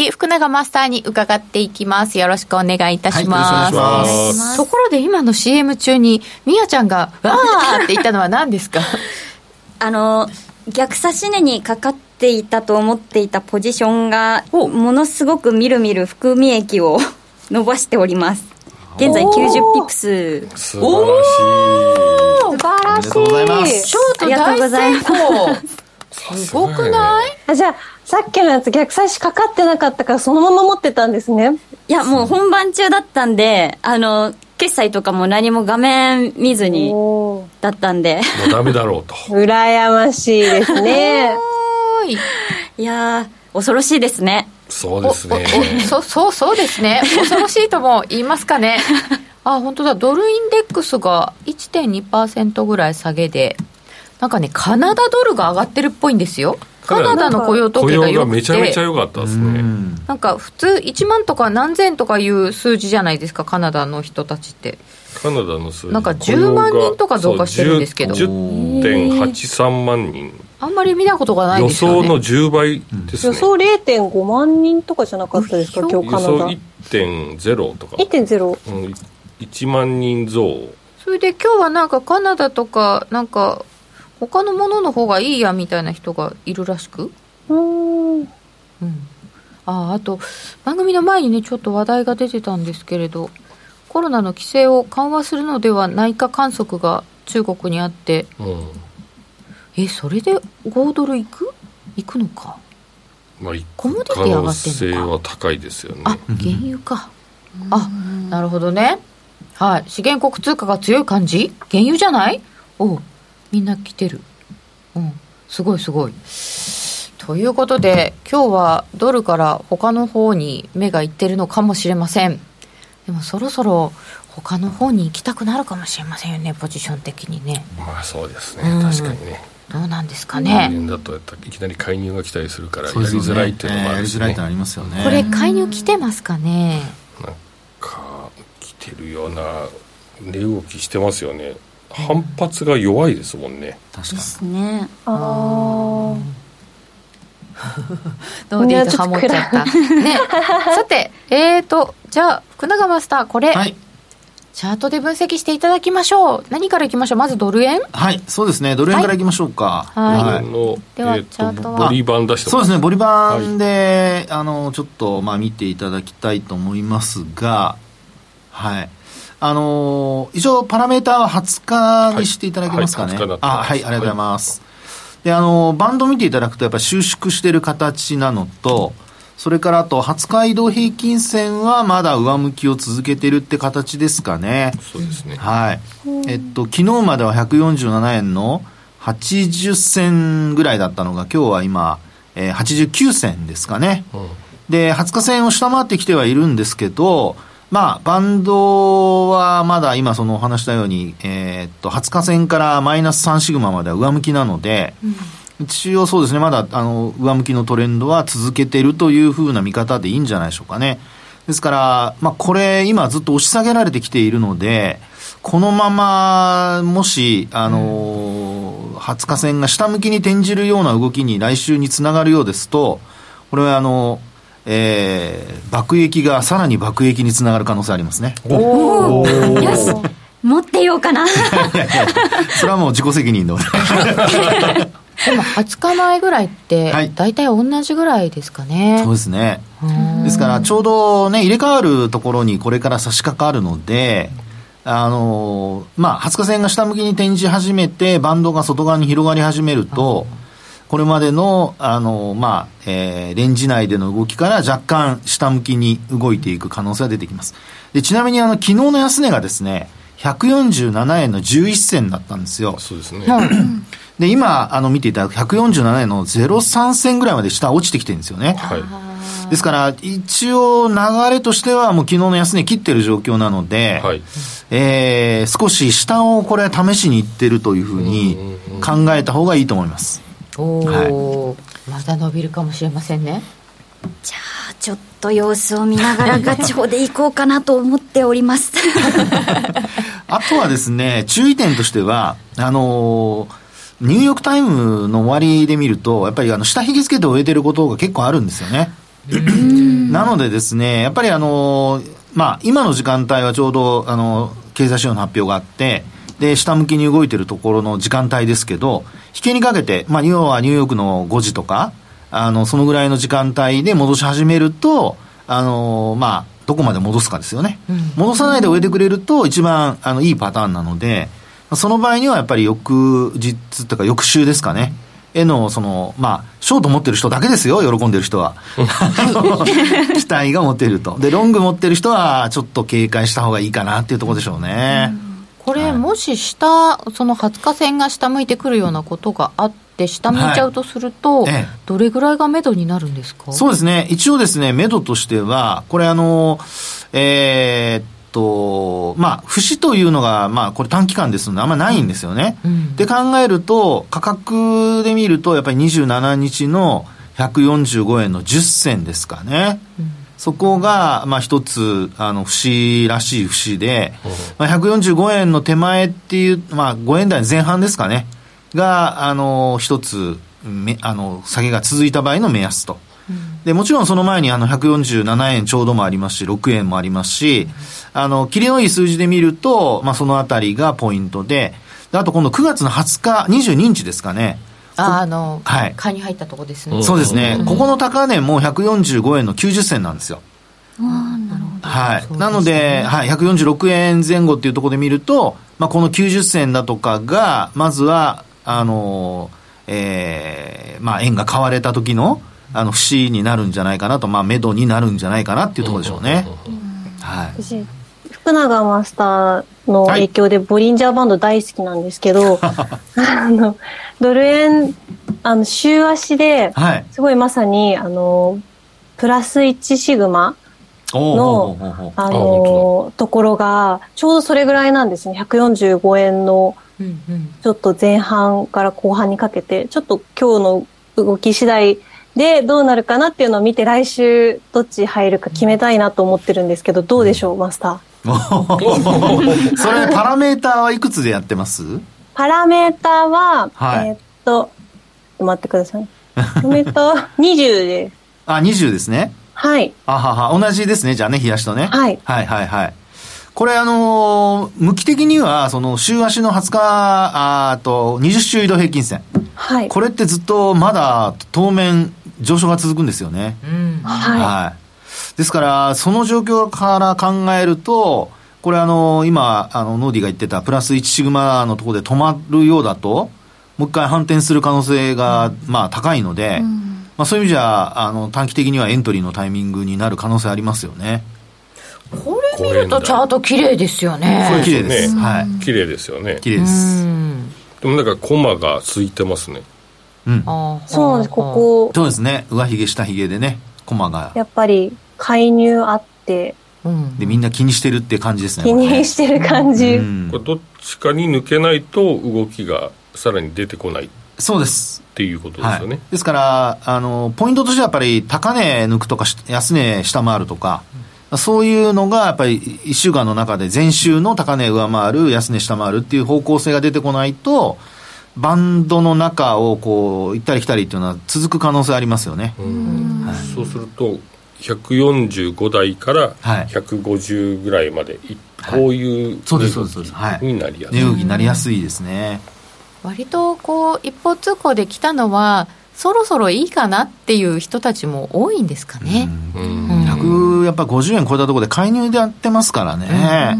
き福永マスターに伺っていきます。よろしくお願いいたします,、はい、ます。ところで今の CM 中にみやちゃんが「わー!」って言ったのは何ですか？あの逆差し値にかかっていたと思っていたポジションがものすごくみるみる含み益を 伸ばしております。現在90ピップス。素晴らしい。素晴らしい。ありがとうございます。ショート大成功。すごくない？あじゃあさっきのやつ逆差しかかってなかったからそのまま持ってたんですね。いやもう本番中だったんであの決済とかも何も画面見ずにおだったんで。もうダメだろうと。ー 羨ましいですね。い。いやー恐ろしいですね。そうですね。そそうそうですね。恐ろしいとも言いますかね。あ本当だ。ドルインデックスが1.2%ぐらい下げでなんかねカナダドルが上がってるっぽいんですよカナダの雇用統雇計が良く用がめちゃめちゃて良かったですね。うん。なんか普通1万とか何千とかいう数字じゃないですかカナダの人たちって。カナダの数字。なんか10万人とか増加してるんですけど。そう10 10.83万人。あんまり見たことがない予ですよね。想の10倍ですね。予想0.5万人とかじゃなかったですか今日カナ予想ダ1.0とか、1.0うん、1万人増。それで今日はなんかカナダとかなんか他のものの方がいいやみたいな人がいるらしく？うーん。うん、あああと番組の前にねちょっと話題が出てたんですけれどコロナの規制を緩和するのではないか観測が中国にあって。うん。えそれで5ドルいく？いくのか？まあ行コモディティ上がっては高いですよね。あ原油か。あなるほどね。はい。資源国通貨が強い感じ？原油じゃない？おうみんな来てる。うん。すごいすごい。ということで今日はドルから他の方に目がいってるのかもしれません。でもそろそろ他の方に行きたくなるかもしれませんよねポジション的にね。まあそうですね。うん。確かにね。どうなんですか人ね間だとやっぱいきなり介入が来たりするからやりそうですよねづらいっていうのもあえーやるしね。りづらいってのありますよね。これ介入来てますかね。なんか来てるような値動きしてますよね反発が弱いですもんね。確かに。ですね。あノーディーズハモっちゃった？ね。さて、えーと、じゃあ、福永マスター、これ、はい。チャートで分析していただきましょう。何からいきましょう？まずドル円？はいそうですね。ドル円からいきましょうか。はい。のではえーチャートは？とボリバン出してそうですね、ボリバはンで、あの、ちょっと、まあ、見ていただきたいと思いますが、はい。あの一応、パラメーターは20日にしていただけますかね。はいはい20日だと思いあ、はい、ありがとうございます。で、あのバンド見ていただくと、やっぱり収縮してる形なのと、それからあと、20日移動平均線はまだ上向きを続けてるって形ですかね。そうですねはい。えっと、昨日までは147円の80銭ぐらいだったのが、今日は今、えー89銭ですかね。うんで、20日線を下回ってきてはいるんですけど、まあ、バンドはまだ今そのお話したように、えーっと、20日線からマイナス3シグマまでは上向きなので、一応そうですね、まだあの上向きのトレンドは続けてるというふうな見方でいいんじゃないでしょうかね。ですから、まあ、これ、今ずっと押し下げられてきているので、このまま、もし、あのー、20日線が下向きに転じるような動きに来週につながるようですと、これはあの、えー、爆撃がさらに爆撃につながる可能性ありますね。よし持ってようかなそれはもう自己責任の。でも20日前ぐらいってはい、大体同じぐらいですかね。そうですね。うんですから、ちょうどね、入れ替わるところにこれから差し掛かるので、あのまあ、20日線が下向きに転じ始めて、バンドが外側に広がり始めると、これまでの、あのまあ、えーレンジ内での動きから若干下向きに動いていく可能性が出てきます。で、ちなみにあの、昨日の安値がですね、147円の11銭だったんですよ。そうですね、で、今、あの、見ていただく147円の03銭ぐらいまで下落ちてきてるんですよね。はいですから、一応流れとしてはもう昨日の安値切ってる状況なので、はいえー少し下をこれ試しにいってるというふうに考えた方がいいと思います。おお、まだ伸びるかもしれませんね。じゃあちょっと様子を見ながらガチホでいこうかなと思っております あとはですね、注意点としては、あのーニューヨークタイムの終わりで見ると、やっぱりあの下髭つけて終えてることが結構あるんですよね。なのでですね、やっぱりあの、まあ、今の時間帯はちょうど、あの、経済指標の発表があって、で、下向きに動いてるところの時間帯ですけど、引けにかけて、まあ、要はニューヨークの5時とか、あの、そのぐらいの時間帯で戻し始めると、あの、まあ、どこまで戻すかですよね。うん、戻さないで終えてくれると、一番、あの、いいパターンなので、その場合にはやっぱり翌日とか翌週ですかね。への、その、まあ、ショート持ってる人だけですよ、喜んでる人は。期待が持てると。で、ロング持ってる人は、ちょっと警戒した方がいいかなっていうところでしょうね。うんこれ、もし下、その20日線が下向いてくるようなことがあって、下向いちゃうとすると、はい。ええ、どれぐらいが目処になるんですか？そうですね、一応ですね、目処としては、これ、あの、えー、っと、まあ、節というのが、まあ、これ短期間ですので、あんまないんですよね。うん、で考えると、価格で見ると、やっぱり27日の145円の10銭ですかね。うんそこが、まあ一つ、あの、節らしい節で、まあ、145円の手前っていう、まあ5円台前半ですかね、が、あの、一つ、めあの、下げが続いた場合の目安と。で、もちろんその前にあの147円ちょうどもありますし、6円もありますし、あの、切りのいい数字で見ると、まあそのあたりがポイントで、であと今度9月の20日、22日ですかね、ああの、はい、買いに入ったとこですね。そうですね。ここの高値も145円の90銭なんですよ。あなるほど。はい。なので、はい、146円前後っていうところで見ると、まあ、この90銭だとかが、まずは、あの、えー、まあ、円が買われた時の、あの、節になるんじゃないかなと、まあ、目処になるんじゃないかなっていうところでしょうね。はい。永マスターの影響で、ボリンジャーバンド大好きなんですけど、はい、あの、ドル円、あの、週足で、すごいまさに、あの、プラス1シグマの、あの、ところが、ちょうどそれぐらいなんですね。145円の、ちょっと前半から後半にかけて、ちょっと今日の動き次第でどうなるかなっていうのを見て、来週どっち入るか決めたいなと思ってるんですけど、どうでしょう、マスター。それ、パラメーターはいくつでやってます？パラメーターは、はい、えー、っと、待ってください。パラメーター20です。あ、20ですね。はい。あはは、同じですね、じゃあね、冷やしとね。はい。はいはいはい。これあのー、向き的には、その週足の20日、あと20週移動平均線。はい。これってずっとまだ当面上昇が続くんですよね。うん。はい。はい。ですから、その状況から考えると、これあの、今、あの、ノーディが言ってたプラス1シグマのところで止まるようだと、もう一回反転する可能性が、まあ高いので、うん、まあそういう意味じゃ、あの、短期的にはエントリーのタイミングになる可能性ありますよね。これ見るとチャート綺麗ですよね。これ綺麗です。はい。綺麗ですよね。綺麗です。でもなんかコマがついてますね。うん。そうなんです、ここ。そうですね。上髭下髭でね、コマが。やっぱり介入あって、でみんな気にしてるって感じですね気にしてる感じ、うん、これどっちかに抜けないと動きがさらに出てこない。そうです。っていうことですよね、はい、ですからあのポイントとしてはやっぱり高値抜くとか安値下回るとか、うん、そういうのがやっぱり1週間の中で前週の高値上回る安値下回るっていう方向性が出てこないとバンドの中をこう行ったり来たりっていうのは続く可能性ありますよね、はい、そうすると145台から150ぐらいまで、はい、こういうそうですそうです。そうですはい。になりやすい。値動きになりやすいですね。割とこう一方通行で来たのはそろそろいいかなっていう人たちも多いんですかね。うん。100やっぱ50円超えたところで介入でやってますからね。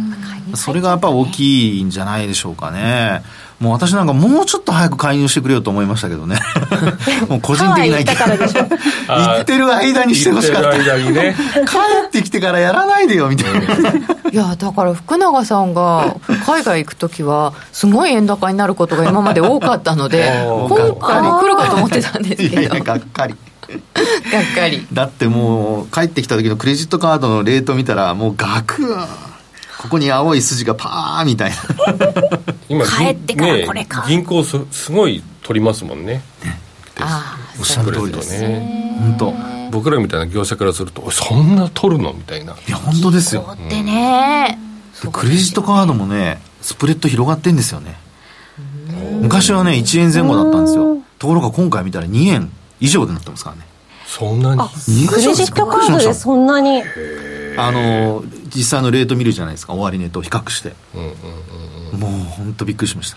それがやっぱ大きいんじゃないでしょうかね。もう私なんかもうちょっと早く介入してくれよと思いましたけどね。もう個人的な意見。行ってる間にしてほしかった。間にね。帰ってきてからやらないでよ、みたいな。いや、だから福永さんが海外行くときは、すごい円高になることが今まで多かったので、今回も来るかと思ってたんですけど。いやいやがっかり。がっかり。だってもう、帰ってきた時のクレジットカードのレート見たら、もうガクここに青い筋がパーみたいな今帰ってからこれか、ね、銀行すすごい取りますもんね。ね。おっしゃる通りです。ね。本当。僕らみたいな業者からするとそんな取るの？みたいな。いや本当ですよ。でね、うん、クレジットカードもねスプレッド広がってんですよね。昔はね1円前後だったんですよ。ところが今回見たら2円以上でなってますからね。そんなに？クレジットカードでそんなに？あの実際のレート見るじゃないですか終値と比較して、うんうんうんもう本当びっくりしました。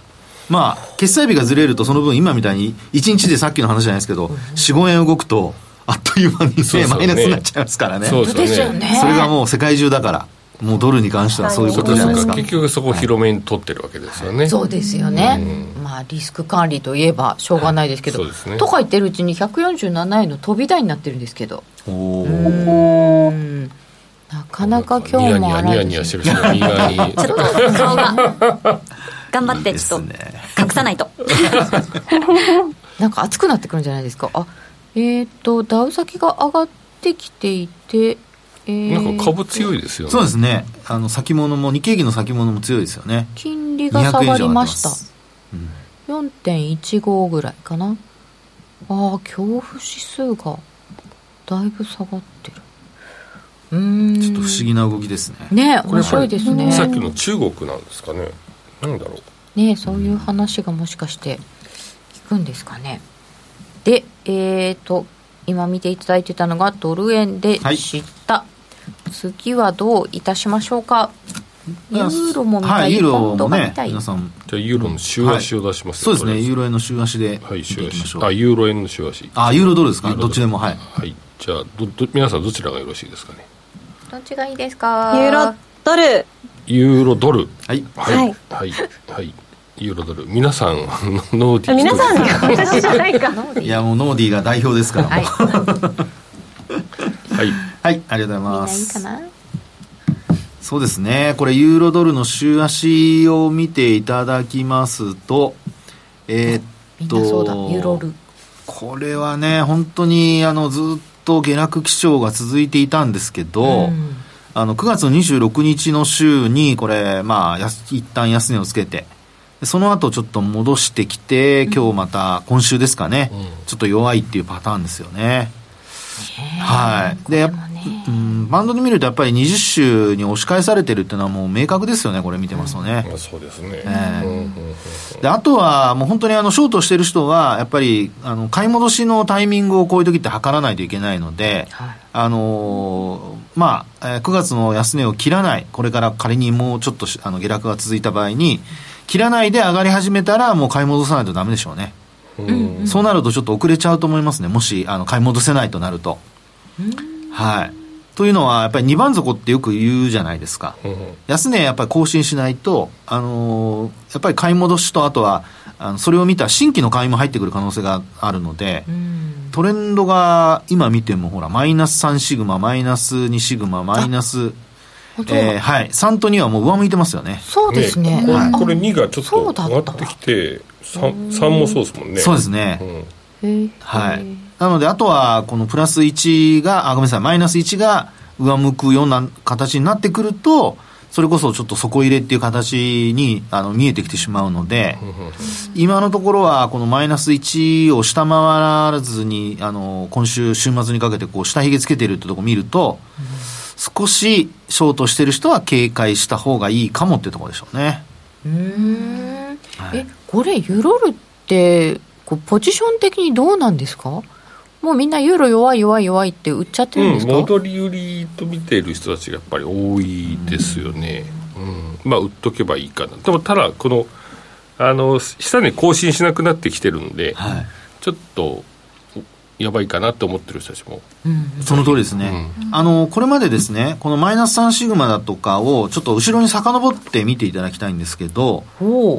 まあ決済日がずれるとその分今みたいに1日でさっきの話じゃないですけど、45円動くとあっという間に、ねそうそうね。マイナスになっちゃいますからね。そうですよね。それがもう世界中だからもうドルに関してはそういうことじゃないですか。結局そこを広めに取ってるわけですよね、そうですよね、まあリスク管理といえばしょうがないですけど、そうですね。とか言ってるうちに147円の飛び台になってるんですけど。おうー。ーんなかなか今日もニヤニヤしてる人が意外に。ちょっと顔が頑張ってちょっと隠さないと。なんか熱くなってくるんじゃないですか。あえっ、とダウ先が上がってきていてえー。なんか株強いですよね。そうですね。あの先物も日経平均の先物も強いですよね。金利が下がりました。4.15ぐらいかな。ああ恐怖指数がだいぶ下がってるちょっと不思議な動きですね。ね面白いですね。さっきの中国なんですかね。なんだろう。ねそういう話がもしかして聞くんですかね。でえーと今見ていただいてたのがドル円でした、次はどういたしましょうか。ユーロも見たい、はいユーロもねが見たい。皆さん。じゃあユーロの週足を出しますそうですねユーロロ円の週足で見てはい週足いきましょう。あユーロ円の週足。あユーロドルですか？どっちでもはい。はい。じゃあどど皆さんどちらがよろしいですかね？どっちがいいですか？ユーロドル。ユーロドル。はい。はい。はい。はい。はい。ユーロドル。皆さん ノーディー皆さんが私じゃないか。いやもうノーディーが代表ですから。はい。はい。はい。ありがとうございみんまないいすかな？そうですね。これユーロドルの週足を見ていただきますとえーっとこれはね本当にあのずっと下落基調が続いていたんですけど、うん。あの9月の26日の週にこれまあ一旦安値をつけてでその後ちょっと戻してきて、今日また今週ですかね、うん。ちょっと弱いっていうパターンですよね。はい。で、やっうん、バンドで見るとやっぱり20週に押し返されてるっていうのはもう明確ですよね、これ見てますとね。まあそうですね、ええ。うんうんうん。であとは、もう本当にあのショートしてる人は、やっぱりあの買い戻しのタイミングをこういう時って測らないといけないので、はい。あのーまあ、えー9月の安値を切らない、これから仮にもうちょっとしあの下落が続いた場合に、切らないで上がり始めたら、もう買い戻さないとダメでしょうね。うん。そうなるとちょっと遅れちゃうと思いますね、もしあの買い戻せないとなると。はい。というのは、やっぱり2番底ってよく言うじゃないですか。うん安値やっぱり更新しないと、あのーやっぱり買い戻しと、あとは、あのそれを見た新規の買いも入ってくる可能性があるので、うん。トレンドが今見ても、ほら、マイナス3シグマ、マイナス2シグマ、マイナス、えーはい、3と2はもう上向いてますよね。そうですね。こはい。これ2がちょっそうと上がってきて 3, 3もそうですもんね。そうですね。うん。はい。なので、あとは、このプラス1が、あ、ごめんなさい、マイナス1が上向くような形になってくると、それこそちょっと底入れっていう形にあの見えてきてしまうので、今のところはこのマイナス1を下回らずに、あの、今週、週末にかけてこう下髭つけてるってとこ見ると、少しショートしてる人は警戒した方がいいかもってところでしょうね。うー。んはい。えこれユーロルってこうポジション的にどうなんですか？もうみんなユーロ弱い弱い弱いって売っちゃってるんですか、戻り売りと見ている人たちがやっぱり多いですよね、うん。まあ売っとけばいいかな。でもただこのあの下値更新しなくなってきてるんで、はい。ちょっとやばいかなと思ってる人たちも。その通りですね。あの、これまでですね、このマイナス3シグマだとかをちょっと後ろに遡って見ていただきたいんですけど、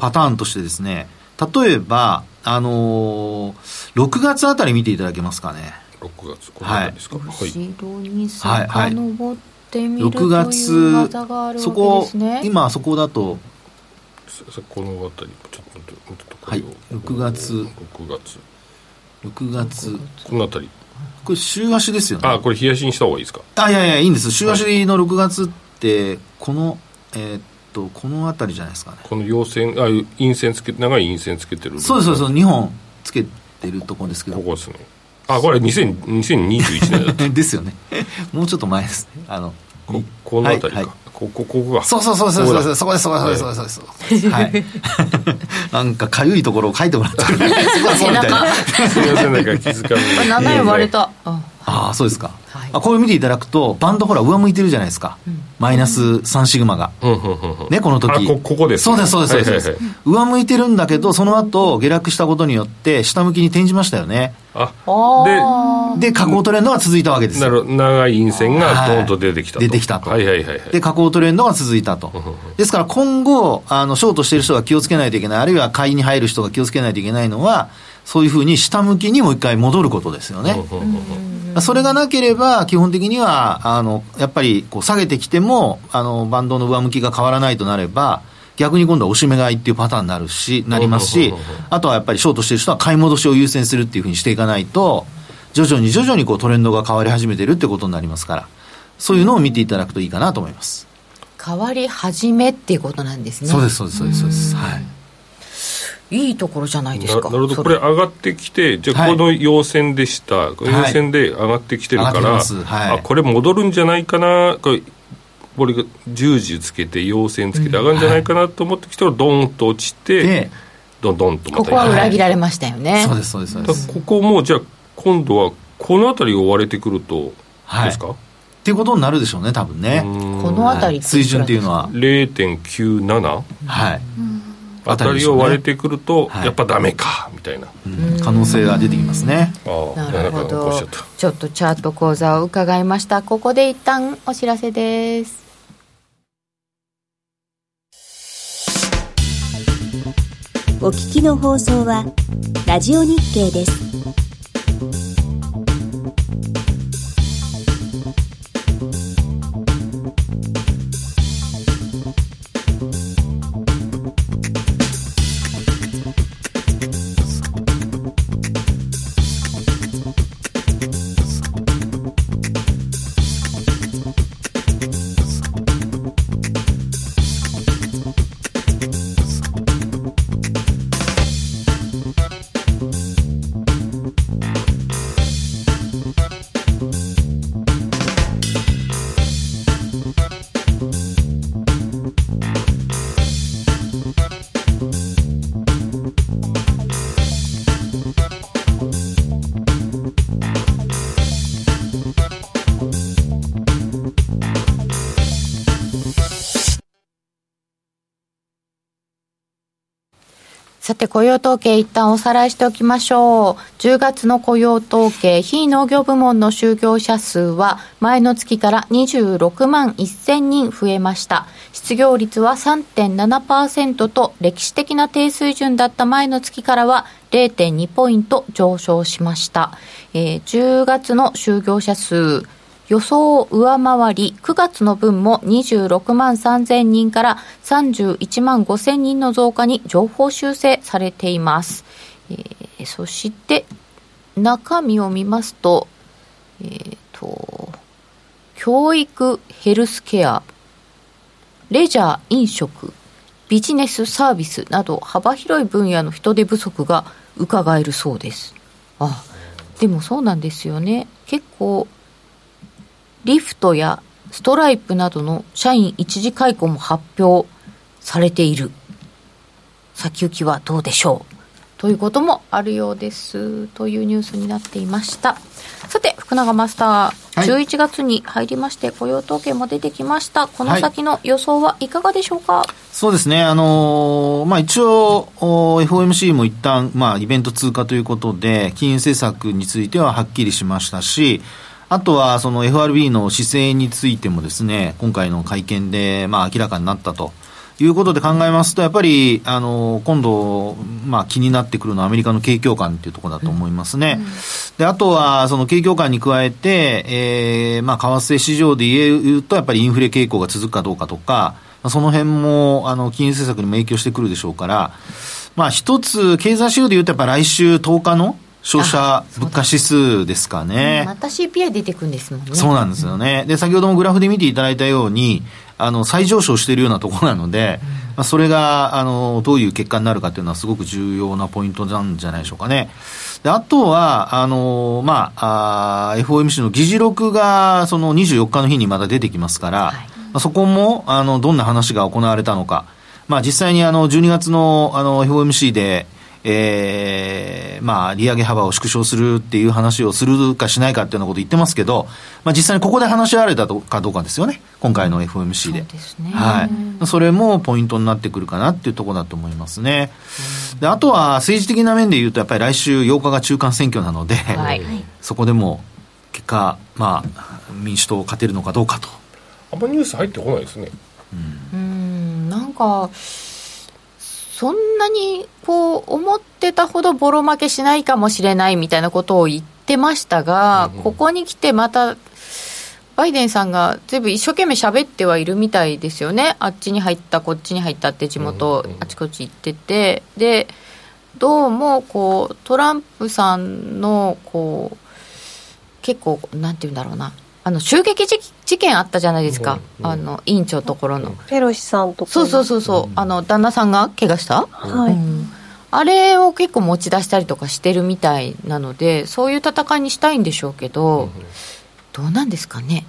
パターンとしてですね、例えば、あのー6月あたり見ていただけますかね。6月この辺りですか？はい、後ろにはいはい遡ってみると6いう月技があるわけそこですね、今そこだと、この辺りちょっと待ってもうちょっとこれを。はい。6月。6月。6月、この辺り。これ週足ですよね。あこれ冷やしにした方がいいですか？あ、いやいや、いいんです。週足の6月って、この、えーっと、このあたりじゃないですかね。この陽線あ陰線つけ長い陰線つけてる。そうです、そうです、2本つけてるところですけど。こ。こですね。あこれ2000 2021年だった。ですよね。もうちょっと前ですね。あの、ここの辺りか、はいはい。ここここが。そうそうそうそうそう。そう、そこです、そこです、そこです、そこです。はい。なんか、かゆいところを書いてもらったいな。すみませんなんか気づかあない7円割れた。あああそうですか、はい、あこれ見ていただくとバンドほら上向いてるじゃないですか、マイナス3シグマが、うん、ねこの時こここです、ね、そうですそうですそうです、上向いてるん。だけどその後下落したことによって下向きに転じましたよねあでで下降トレンドが続いたわけですなる長い陰線がドンと出てきたと、出てきたと、はいはいはい、で下降トレンドが続いたとですから今後あのショートしてる人が気をつけないといけないあるいは買いに入る人が気をつけないといけないのはそういうふうに下向きにもう一回戻ることですよね。それがなければ、基本的には、あの、やっぱり、こう、下げてきても、あの、バンドの上向きが変わらないとなれば、逆に今度は押し目買いっていうパターンになるし、なりますし、あとはやっぱりショートしてる人は買い戻しを優先するっていうふうにしていかないと、徐々に徐々にこうトレンドが変わり始めてるってことになりますから、そういうのを見ていただくといいかなと思います。変わり始めっていうことなんですね。そうです、そうです、そうです。はい。いいところじゃないですか。なるほど。これ上がってきてじゃあこの陽線でした、はい、陽線で上がってきてるから、はい、あこれ戻るんじゃないかな？これこれが十字つけて陽線つけて上がるんじゃないかなと思ってきたらドーンと落ちて、どんどんとまたここは裏切られましたよね、そうですそうです。そうですここもじゃあ今度はこの辺りを割れてくるとですか、っていうことになるでしょうね多分ね。この辺り、水準っていうのは？0.97はい、当たりを割れてくると、やっぱダメかみたいな、可能性が出てきますね。なるほど。ちょっとチャート講座を伺いました。ここで一旦お知らせです。お聞きの放送はラジオ日経です雇用統計一旦おさらいしておきましょう。10月の雇用統計、非農業部門の就業者数は前の月から26万1000人増えました。失業率は3.7%と歴史的な低水準だった前の月からは0.2ポイント上昇しました。えー、10月の就業者数、予想を上回り、9月の分も26万3000人から31万5000人の増加に情報修正されています。えー、そして、中身を見ますと、えー、と、教育、ヘルスケア、レジャー、飲食、ビジネスサービスなど幅広い分野の人手不足が伺えるそうです。あ、でもそうなんですよね。結構リフトやストライプなどの社員一時解雇も発表されている。先行きはどうでしょう。ということもあるようです。というニュースになっていました。さて福永マスター、はい、11月に入りまして雇用統計も出てきました。この先の予想はいかがでしょうか、はい、そうですね。あのー、まあ一応 FOMC も一旦まあイベント通過ということで金融政策についてははっきりしましたしあとはその FRB の姿勢についてもですね、今回の会見でまあ明らかになったと。いうことで考えますと、やっぱり、あの、今度、まあ気になってくるのはアメリカの景況感っていうところだと思いますね。うん、で、あとは、その景況感に加えて、えー、まあ為替市場で言うと、やっぱりインフレ傾向が続くかどうかとか、その辺も、あの、金融政策にも影響してくるでしょうから、まあ一つ、経済指標で言うと、やっぱ来週10日の、消費者物価指数ですかね。また CPI 出てくるんですもんね。そうなんですよね。で、先ほどもグラフで見ていただいたように、あの、再上昇しているようなところなので、うん、まあ、それが、あの、どういう結果になるかというのはすごく重要なポイントなんじゃないでしょうかね。で、あとは、あの、まあ、あ FOMC の議事録が、その24日の日にまた出てきますから、はい、まあ、そこも、あの、どんな話が行われたのか。まあ、実際にあの、12月の、あの、FOMC で、えー、まあ、利上げ幅を縮小するっていう話をするかしないかっていうようなこと言ってますけど、まあ、実際にここで話し合われたかどうかですよね、今回の FOMC で。そうね、はい。それもポイントになってくるかなっていうところだと思いますね。で、あとは政治的な面で言うと、やっぱり来週8日が中間選挙なので、はい、そこでも結果、まあ、民主党勝てるのかどうかと。あんまニュース入ってこないですね。うん、うんなんか、そんなにこう思ってたほどボロ負けしないかもしれないみたいなことを言ってましたが、うんここに来てまたバイデンさんが全部一生懸命喋ってはいるみたいですよね、あっちに入った、こっちに入ったって地元、あちこち行ってて、でどうもこうトランプさんのこう結構、なんていうんだろうな、あの襲撃事件あったじゃないですか、あの委員長ところの。ペロシさんとかそうそうそうそう、あの旦那さんが怪我した、はい、うん、あれを結構持ち出したりとかしてるみたいなのでそういう戦いにしたいんでしょうけど、どうなんですかね？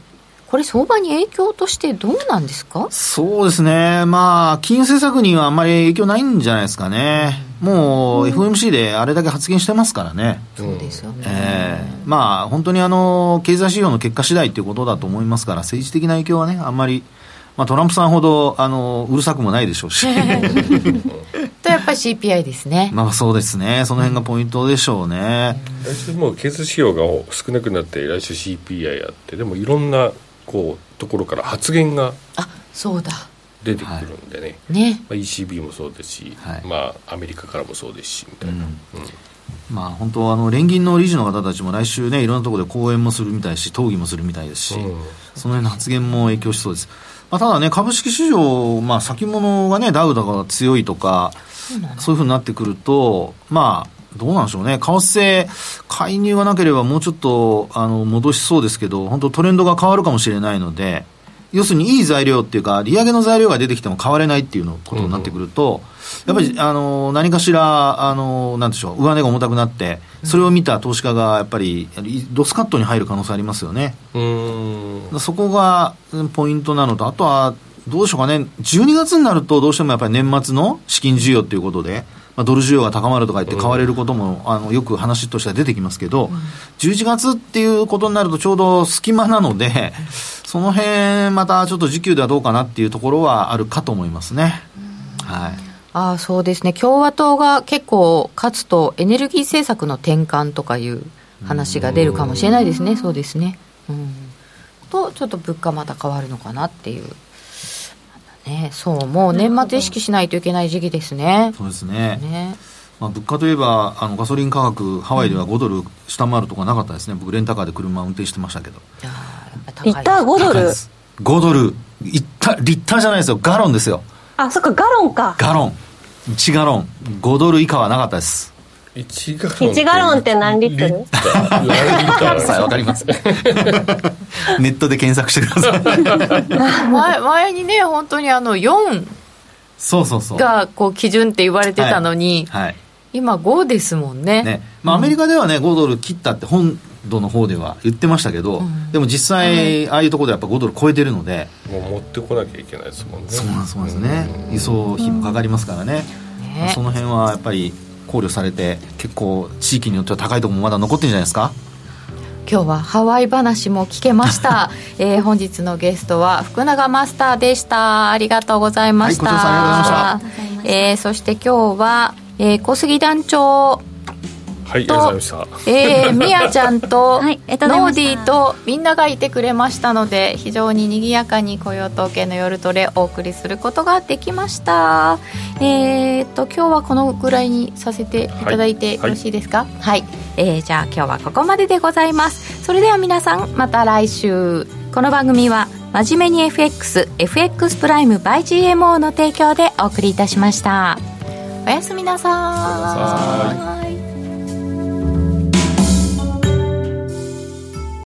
これ、相場に影響としてどうなんですか？そうですね、まあ、金融政策にはあんまり影響ないんじゃないですかね、もう FOMC であれだけ発言してますからね、そうですよね、えー、まあ、本当にあの経済指標の結果次第ということだと思いますから、政治的な影響はね、あんまり。まあ、トランプさんほどあのうるさくもないでしょうし。とやっぱり CPI ですね。まあそうですね。その辺がポイントでしょうね、来週もう経済指標が少なくなって来週 CPI あってでもいろんなこうところから発言があそうだ出てくるんでね,、ね。まあ、ECB もそうですし、はい、まあ、アメリカからもそうですしみたいな、うん。うん。まあ、本当あの連銀の理事の方たちも来週ねいろんなところで講演もするみたいし討議もするみたいですし、うん、その辺の発言も影響しそうです、まあ、ただね株式市場、まあ、先物がねダウだから強いとかそういうふうになってくるとまあどうなんでしょうね、為替介入がなければもうちょっとあの戻しそうですけど、本当、トレンドが変わるかもしれないので、要するにいい材料っていうか、利上げの材料が出てきても変われないっていうのことになってくると、やっぱりあの何かしら、あのなんでしょう、上値が重たくなって、それを見た投資家がやっぱり、ドスカットに入る可能性ありますよね。そこがポイントなのと、あとはどうでしょうかね、12月になると、どうしてもやっぱり年末の資金需要ということで、まあ、ドル需要が高まるとか言って買われることも、あのよく話としては出てきますけど、うん、11月っていうことになるとちょうど隙間なので、その辺またちょっと時給ではどうかなっていうところはあるかと思いますね。はい。ああそうですね共和党が結構勝つとエネルギー政策の転換とかいう話が出るかもしれないですね、そうですね。うん、とちょっと物価また変わるのかなっていうね、そうもう年末意識しないといけない時期ですね。そうですねねまあ、物価といえばあのガソリン価格ハワイでは5ドル下回るとかなかったですね、僕レンタカーで車運転してましたけど。リッター5ドル？5ドル。リッタリッターじゃないですよ。ガロンですよ。あそっかガロンか。ガロン。1ガロン。5ドル以下はなかったです。1ガロン1ガロンって何リットル？リさあ分かりますネットで検索してください前前にね本当にあの4そうそうそうがこう基準って言われてたのに、はい、はい、今5ですもんね。ね、まあ、アメリカではね5ドル切ったって本土の方では言ってましたけど、うん、でも実際、ああいうところでやっぱ5ドル超えてるので。もう持ってこなきゃいけないですもんね。そうなんですね、輸送費もかかりますからね、ね。その辺はやっぱり考慮されて結構地域によっては高いところもまだ残ってるんじゃないですか今日はハワイ話も聞けました、えー、本日のゲストは福永マスターでした。ありがとうございました、はい、えー、そして今日は、えー、小杉団長はい、ありがとうございました。えー、みやちゃんと、はい、ノーディーとみんながいてくれましたので、非常に賑やかに雇用統計の夜トレお送りすることができました。えー、っと、今日はこのぐらいにさせていただいてよろしいですか？はい、はい、えー、じゃあ今日はここまででございます。それでは皆さん、また来週。この番組は、真面目に FX、FX プライム by GMO の提供でお送りいたしました。おやすみなさい。